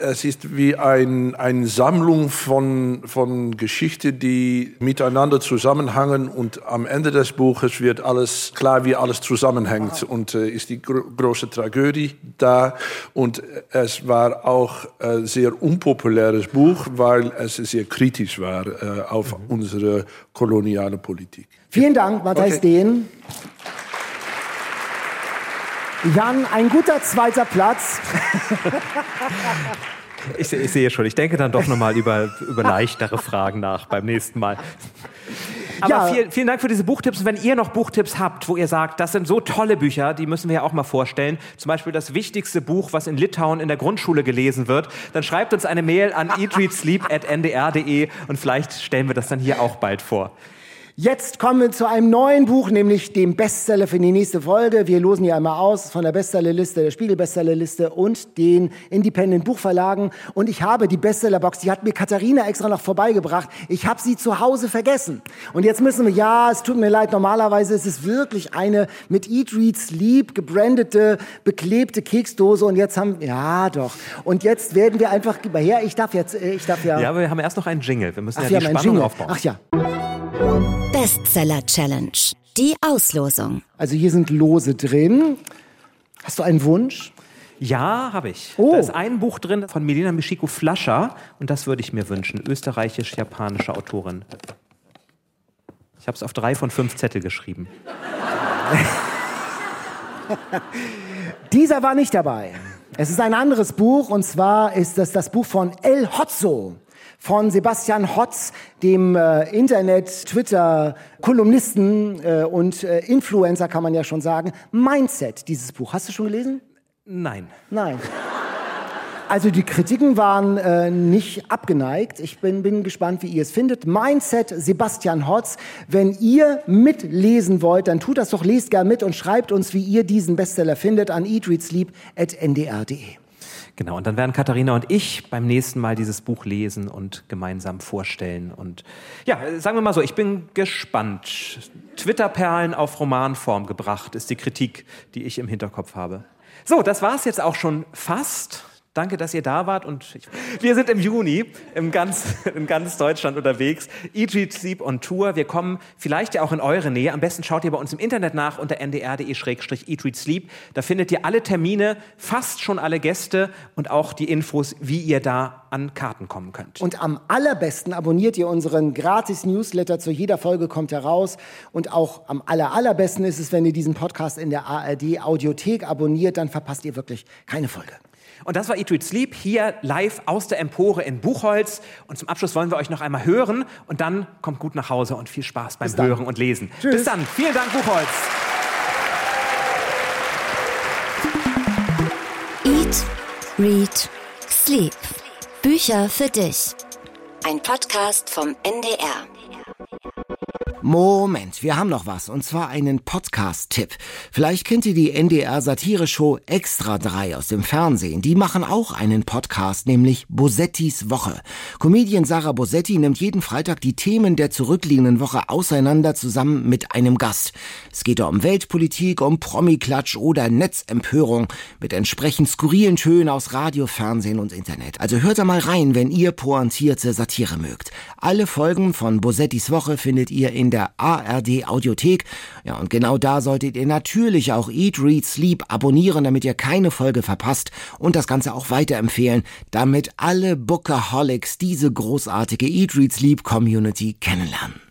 es ist wie ein, eine Sammlung von, von Geschichten, die miteinander zusammenhängen und am Ende des Buches wird alles klar, wie alles zusammenhängt und äh, ist die gro große Tragödie da und es war auch ein sehr unpopuläres Buch, weil es sehr kritisch war äh, auf mhm. unsere koloniale Politik. Vielen Dank, Matthias okay. Dehn. Jan, ein guter zweiter Platz. Ich, ich, sehe schon, ich denke dann doch nochmal über, über leichtere Fragen nach beim nächsten Mal. Aber ja. vielen, vielen Dank für diese Buchtipps. Und wenn ihr noch Buchtipps habt, wo ihr sagt, das sind so tolle Bücher, die müssen wir ja auch mal vorstellen. Zum Beispiel das wichtigste Buch, was in Litauen in der Grundschule gelesen wird, dann schreibt uns eine Mail an eatreadsleep.ndr.de und vielleicht stellen wir das dann hier auch bald vor. Jetzt kommen wir zu einem neuen Buch, nämlich dem Bestseller für die nächste Folge. Wir losen hier einmal aus von der Bestsellerliste, der Spiegel-Bestsellerliste und den Independent Buchverlagen. Und ich habe die Bestsellerbox, die hat mir Katharina extra noch vorbeigebracht. Ich habe sie zu Hause vergessen. Und jetzt müssen wir, ja, es tut mir leid, normalerweise ist es wirklich eine mit Eat, Read, Sleep gebrandete, beklebte Keksdose. Und jetzt haben, ja doch. Und jetzt werden wir einfach, her, ich darf jetzt, äh, ich darf ja. Ja, aber wir haben erst noch einen Jingle. Wir müssen Ach, ja die Spannung aufbauen. Ach ja. Bestseller Challenge. Die Auslosung. Also hier sind Lose drin. Hast du einen Wunsch? Ja, habe ich. Oh. Da ist ein Buch drin von Melina Michiko Flascher und das würde ich mir wünschen. Österreichisch-japanische Autorin. Ich habe es auf drei von fünf Zettel geschrieben. *laughs* Dieser war nicht dabei. Es ist ein anderes Buch und zwar ist das das Buch von El Hotzo von Sebastian Hotz, dem äh, Internet, Twitter, Kolumnisten äh, und äh, Influencer, kann man ja schon sagen. Mindset, dieses Buch. Hast du schon gelesen? Nein. Nein. Also die Kritiken waren äh, nicht abgeneigt. Ich bin, bin gespannt, wie ihr es findet. Mindset Sebastian Hotz. Wenn ihr mitlesen wollt, dann tut das doch, lest gern mit und schreibt uns, wie ihr diesen Bestseller findet an eatreadsleep.ndr.de. Genau, und dann werden Katharina und ich beim nächsten Mal dieses Buch lesen und gemeinsam vorstellen. Und ja, sagen wir mal so, ich bin gespannt. Twitter-Perlen auf Romanform gebracht, ist die Kritik, die ich im Hinterkopf habe. So, das war es jetzt auch schon fast. Danke, dass ihr da wart und ich, wir sind im Juni im ganz, in ganz Deutschland unterwegs. Read, Sleep on Tour. Wir kommen vielleicht ja auch in eure Nähe. Am besten schaut ihr bei uns im Internet nach unter ndr.de-eat, Read, Sleep. Da findet ihr alle Termine, fast schon alle Gäste und auch die Infos, wie ihr da an Karten kommen könnt. Und am allerbesten abonniert ihr unseren gratis Newsletter. Zu jeder Folge kommt heraus. Und auch am aller, allerbesten ist es, wenn ihr diesen Podcast in der ARD Audiothek abonniert, dann verpasst ihr wirklich keine Folge. Und das war Eat, Read, Sleep hier live aus der Empore in Buchholz. Und zum Abschluss wollen wir euch noch einmal hören. Und dann kommt gut nach Hause und viel Spaß beim Hören und Lesen. Tschüss. Bis dann. Vielen Dank, Buchholz. Eat, Read, Sleep. Bücher für dich. Ein Podcast vom NDR. Moment, wir haben noch was, und zwar einen Podcast-Tipp. Vielleicht kennt ihr die NDR-Satire-Show Extra 3 aus dem Fernsehen. Die machen auch einen Podcast, nämlich Bosettis Woche. Comedian Sarah Bosetti nimmt jeden Freitag die Themen der zurückliegenden Woche auseinander zusammen mit einem Gast. Es geht um Weltpolitik, um Promiklatsch oder Netzempörung mit entsprechend skurrilen Tönen aus Radio, Fernsehen und Internet. Also hört da mal rein, wenn ihr pointierte Satire mögt. Alle Folgen von Bosettis Woche findet ihr in der ARD Audiothek. Ja, und genau da solltet ihr natürlich auch Eat, Read, Sleep abonnieren, damit ihr keine Folge verpasst und das Ganze auch weiterempfehlen, damit alle Bookaholics diese großartige Eat, Read, Sleep Community kennenlernen.